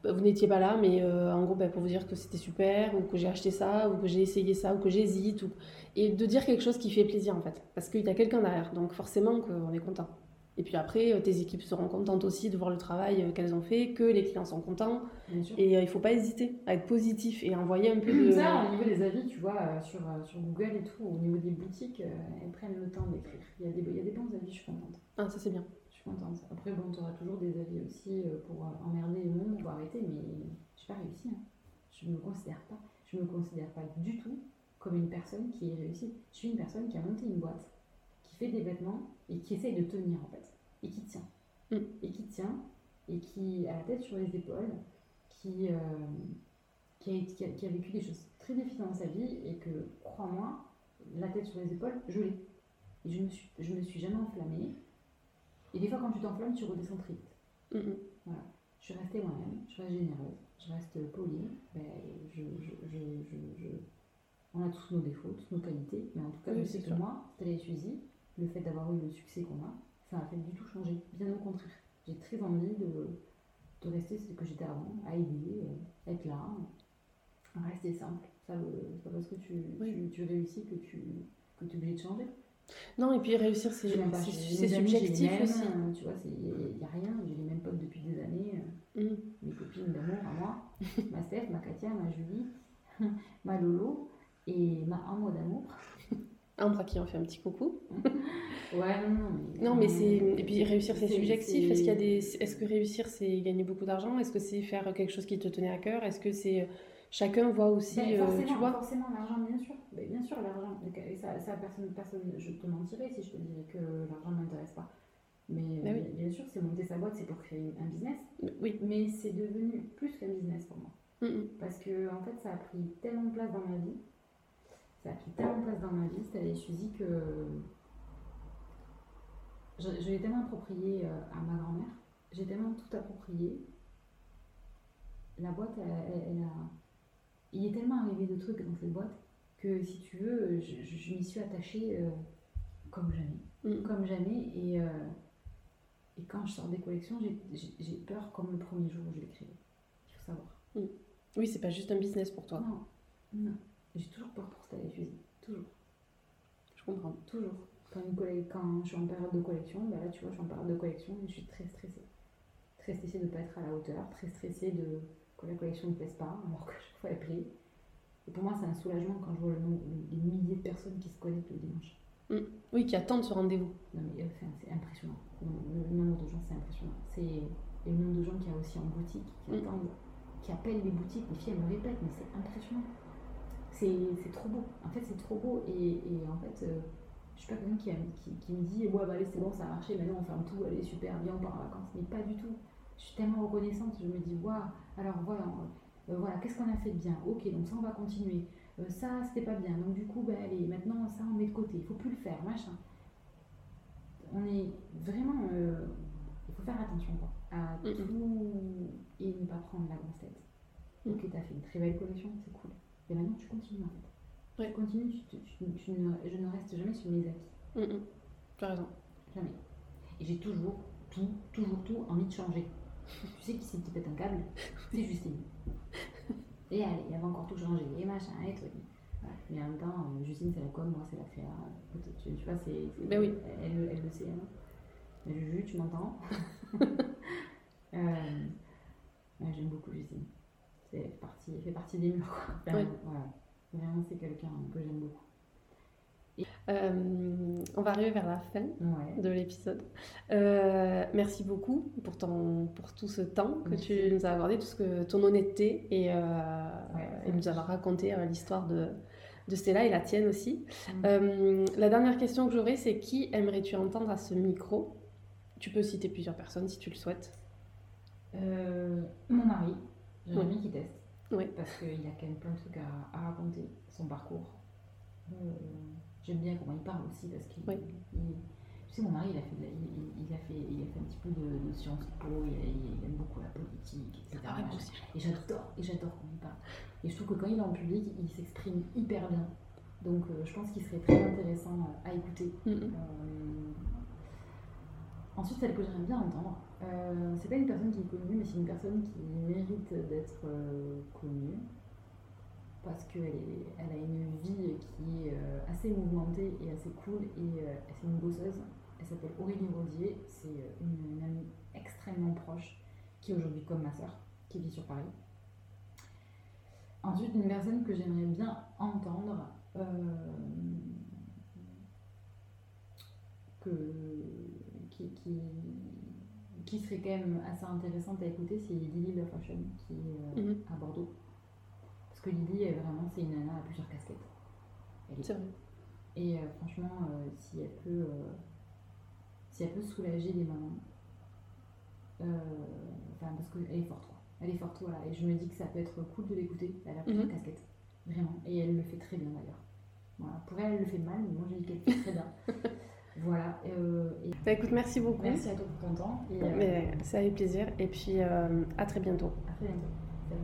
Speaker 1: Bah, vous n'étiez pas là, mais euh, en gros, bah, pour vous dire que c'était super, ou que j'ai acheté ça, ou que j'ai essayé ça, ou que j'hésite, ou... et de dire quelque chose qui fait plaisir en fait, parce qu'il y a quelqu'un derrière, donc forcément qu'on est content. Et puis après, euh, tes équipes seront contentes aussi de voir le travail euh, qu'elles ont fait, que les clients sont contents, et euh, il faut pas hésiter à être positif et envoyer un peu (clears throat) de...
Speaker 2: Ça, au niveau des avis, tu vois, sur, sur Google et tout, au niveau des boutiques, elles prennent le temps d'écrire. Il y, a des, il y a des bons avis, je suis contente.
Speaker 1: Ah, ça c'est bien.
Speaker 2: Je suis contente. Après, bon, tu auras toujours des avis aussi pour emmerder le monde ou arrêter, mais j'ai pas réussi. hein. Je me considère pas. Je me considère pas du tout comme une personne qui est réussie. Je suis une personne qui a monté une boîte, qui fait des vêtements et qui essaye de tenir en fait, et qui tient.
Speaker 1: Mm.
Speaker 2: Et qui tient, et qui a la tête sur les épaules, qui, euh, qui, a, qui a- qui a vécu des choses très difficiles dans sa vie et que, crois-moi, la tête sur les épaules, je l'ai. Et je me suis, je me suis jamais enflammée. Et des fois, quand tu t'enflammes, tu redescends très vite.
Speaker 1: Mm, mm.
Speaker 2: Je suis restée moi-même, je reste généreuse, je reste polie. Ben, je, je, On a tous nos défauts, toutes nos qualités, mais en tout cas,
Speaker 1: Oui,
Speaker 2: je sais que
Speaker 1: sûr.
Speaker 2: moi, Stella Suzy, le fait d'avoir eu le succès qu'on a, ça m'a fait du tout changer. Bien au contraire. J'ai très envie de, de rester ce que j'étais avant, à aider, euh, être là, euh, rester simple. Ça, c'est pas parce que tu,
Speaker 1: Oui.
Speaker 2: tu, tu réussis que tu que es obligé de changer.
Speaker 1: Non, et puis réussir, c'est
Speaker 2: même
Speaker 1: subjectif aussi.
Speaker 2: euh, Tu vois, il n'y a rien, j'ai les mêmes potes depuis des années. euh,
Speaker 1: Mm.
Speaker 2: mes copines d'amour à moi, ma Steph, ma Katia, ma Julie, (laughs) ma Lolo et ma amour d'amour.
Speaker 1: Ambre qui en fait un petit coucou.
Speaker 2: Ouais, non, non. Mais,
Speaker 1: Non, mais c'est. Et puis réussir, c'est subjectif. Est-ce qu'il y a
Speaker 2: c'est-
Speaker 1: des. Est-ce que réussir, c'est gagner beaucoup d'argent? Est-ce que c'est faire quelque chose qui te tenait à cœur? Est-ce que c'est. Chacun voit aussi,
Speaker 2: Ben,
Speaker 1: euh, tu vois?
Speaker 2: forcément, l'argent, bien sûr. Ben, bien sûr, l'argent. Ça, ça, personne, personne, je te mentirais si je te dirais que l'argent ne m'intéresse pas. Mais
Speaker 1: Ben oui.
Speaker 2: bien, sûr, c'est monter sa boîte, c'est pour créer un business.
Speaker 1: Oui.
Speaker 2: Mais c'est devenu plus qu'un business pour moi.
Speaker 1: Mm.
Speaker 2: Parce que en fait, ça a pris tellement de place dans ma vie. Ça a pris tellement de place dans ma vie, c'était les Suzy que je, je l'ai tellement approprié euh, à ma grand-mère. J'ai tellement tout approprié. La boîte, elle, elle- elle a. Il est tellement arrivé de trucs dans cette boîte que si tu veux, je, je- je m'y suis attachée euh, comme jamais.
Speaker 1: Mm.
Speaker 2: Comme jamais. Et, euh, et quand je sors des collections, j'ai- peur comme le premier jour où je l'ai créé. Il faut savoir.
Speaker 1: Oui, c'est pas juste un business pour toi.
Speaker 2: Non, non. J'ai toujours peur pour Stella et Suzy. Toujours,
Speaker 1: Je comprends.
Speaker 2: toujours. Quand, une colle- quand je suis en période de collection, bah là tu vois, je suis en période de collection et je suis très stressée. Très stressée de ne pas être à la hauteur, très stressée de que la collection ne plaise pas, alors que chaque fois elle plaît. Et pour moi, c'est un soulagement quand je vois le nombre, les milliers de personnes qui se connectent le dimanche.
Speaker 1: Oui, qui attendent ce rendez-vous.
Speaker 2: Non mais euh, enfin, c'est impressionnant. Le, nombre de gens, c'est impressionnant. C'est et le nombre de gens qu'il y a aussi en boutique, qui
Speaker 1: Mm.
Speaker 2: attendent, qui appellent les boutiques. Les filles, elles me répètent, mais c'est impressionnant. C'est trop beau. En fait, c'est trop beau. Et, et en fait, euh, je suis pas quelqu'un qui, qui, qui me dit Ouais, bah allez, c'est bon, ça a marché, maintenant on ferme tout, allez, super, bien, on part en vacances. Mais pas du tout. Je suis tellement reconnaissante. Je me dis Waouh, alors voilà, on- voilà, qu'est-ce qu'on a fait de bien? Ok, donc ça, on va continuer. ça, c'était pas bien. Donc, du coup, ben, allez, maintenant, ça, on met de côté. Il faut plus le faire, machin. On est vraiment. Il faut faire attention quoi, à tout et ne pas prendre la grosse tête. Ok, tu as fait une très belle collection, c'est cool. Et maintenant, tu continues en fait. Tu continues, tu, tu, ne, je ne reste jamais sur mes acquis.
Speaker 1: Tu as raison.
Speaker 2: Jamais. Et j'ai toujours, tout, toujours tout envie de changer. tu sais qui c'est qui pète un câble (laughs) C'est Justine. Et allez, il y avait encore tout changé, et machin, et tout. Mais en même temps, euh, Justine, c'est la com, moi, c'est la créa. Tu, tu vois, c'est.
Speaker 1: Ben oui.
Speaker 2: Elle, elle, le sait. Hein. Juju, tu m'entends? (laughs) Euh, J'aime beaucoup Justine. C'est partie, fait partie des murs. Vraiment, c'est quelqu'un que j'aime beaucoup.
Speaker 1: Euh, on va arriver vers la fin de l'épisode. Euh, merci beaucoup pour, ton, pour tout ce temps que tu nous as accordé, tout ce que, ton honnêteté et, euh, et nous avoir raconté l'histoire de, de Stella et la tienne aussi. Mm. la dernière question que j'aurais, c'est qui aimerais-tu entendre à ce micro? Tu peux citer plusieurs personnes si tu le souhaites.
Speaker 2: mon mari, j'ai envie qui teste. Oui. Parce qu'il a quand même plein de trucs à, raconter, son parcours. Euh, j'aime bien comment il parle aussi, parce qu'il. Tu sais, mon mari, il a fait, il, a fait, il a fait un petit peu de, sciences po, il, aime beaucoup la politique, etc. Ah, et j'adore, et j'adore quand il parle. Et je trouve que quand il est en public, il s'exprime hyper bien. Donc euh, je pense qu'il serait très intéressant à écouter. Euh, ensuite, celle que j'aimerais bien entendre, euh, c'est pas une personne qui est connue, mais c'est une personne qui mérite d'être euh, connue parce qu'elle elle a une vie qui est euh, assez mouvementée et assez cool et c'est une bosseuse. Elle s'appelle Aurélie Rodier, c'est une, amie extrêmement proche qui est aujourd'hui comme ma soeur, qui vit sur Paris. Ensuite, une personne que j'aimerais bien entendre, que, qui, qui qui serait quand même assez intéressante à écouter, c'est Lily Le Fashion, qui est euh, mhm. à Bordeaux. Parce que Lily, est vraiment, c'est une nana à plusieurs casquettes. C'est vrai. Et euh, franchement, euh, si, elle peut, si elle peut soulager les mamans, enfin, parce qu'elle est forte, quoi. Elle est forte, voilà. Et je me dis que ça peut être cool de l'écouter. Elle a plusieurs mhm. casquettes, vraiment. Et elle le fait très bien d'ailleurs. Voilà. Pour elle, elle le fait mal, mais moi je dis qu'elle le fait très bien. (laughs) Voilà.
Speaker 1: Euh, bah, écoute, merci beaucoup.
Speaker 2: Merci à toi pour ton temps.
Speaker 1: Et, euh, Mais ça a eu plaisir. Et puis, euh, à très bientôt.
Speaker 2: À très bientôt. Salut.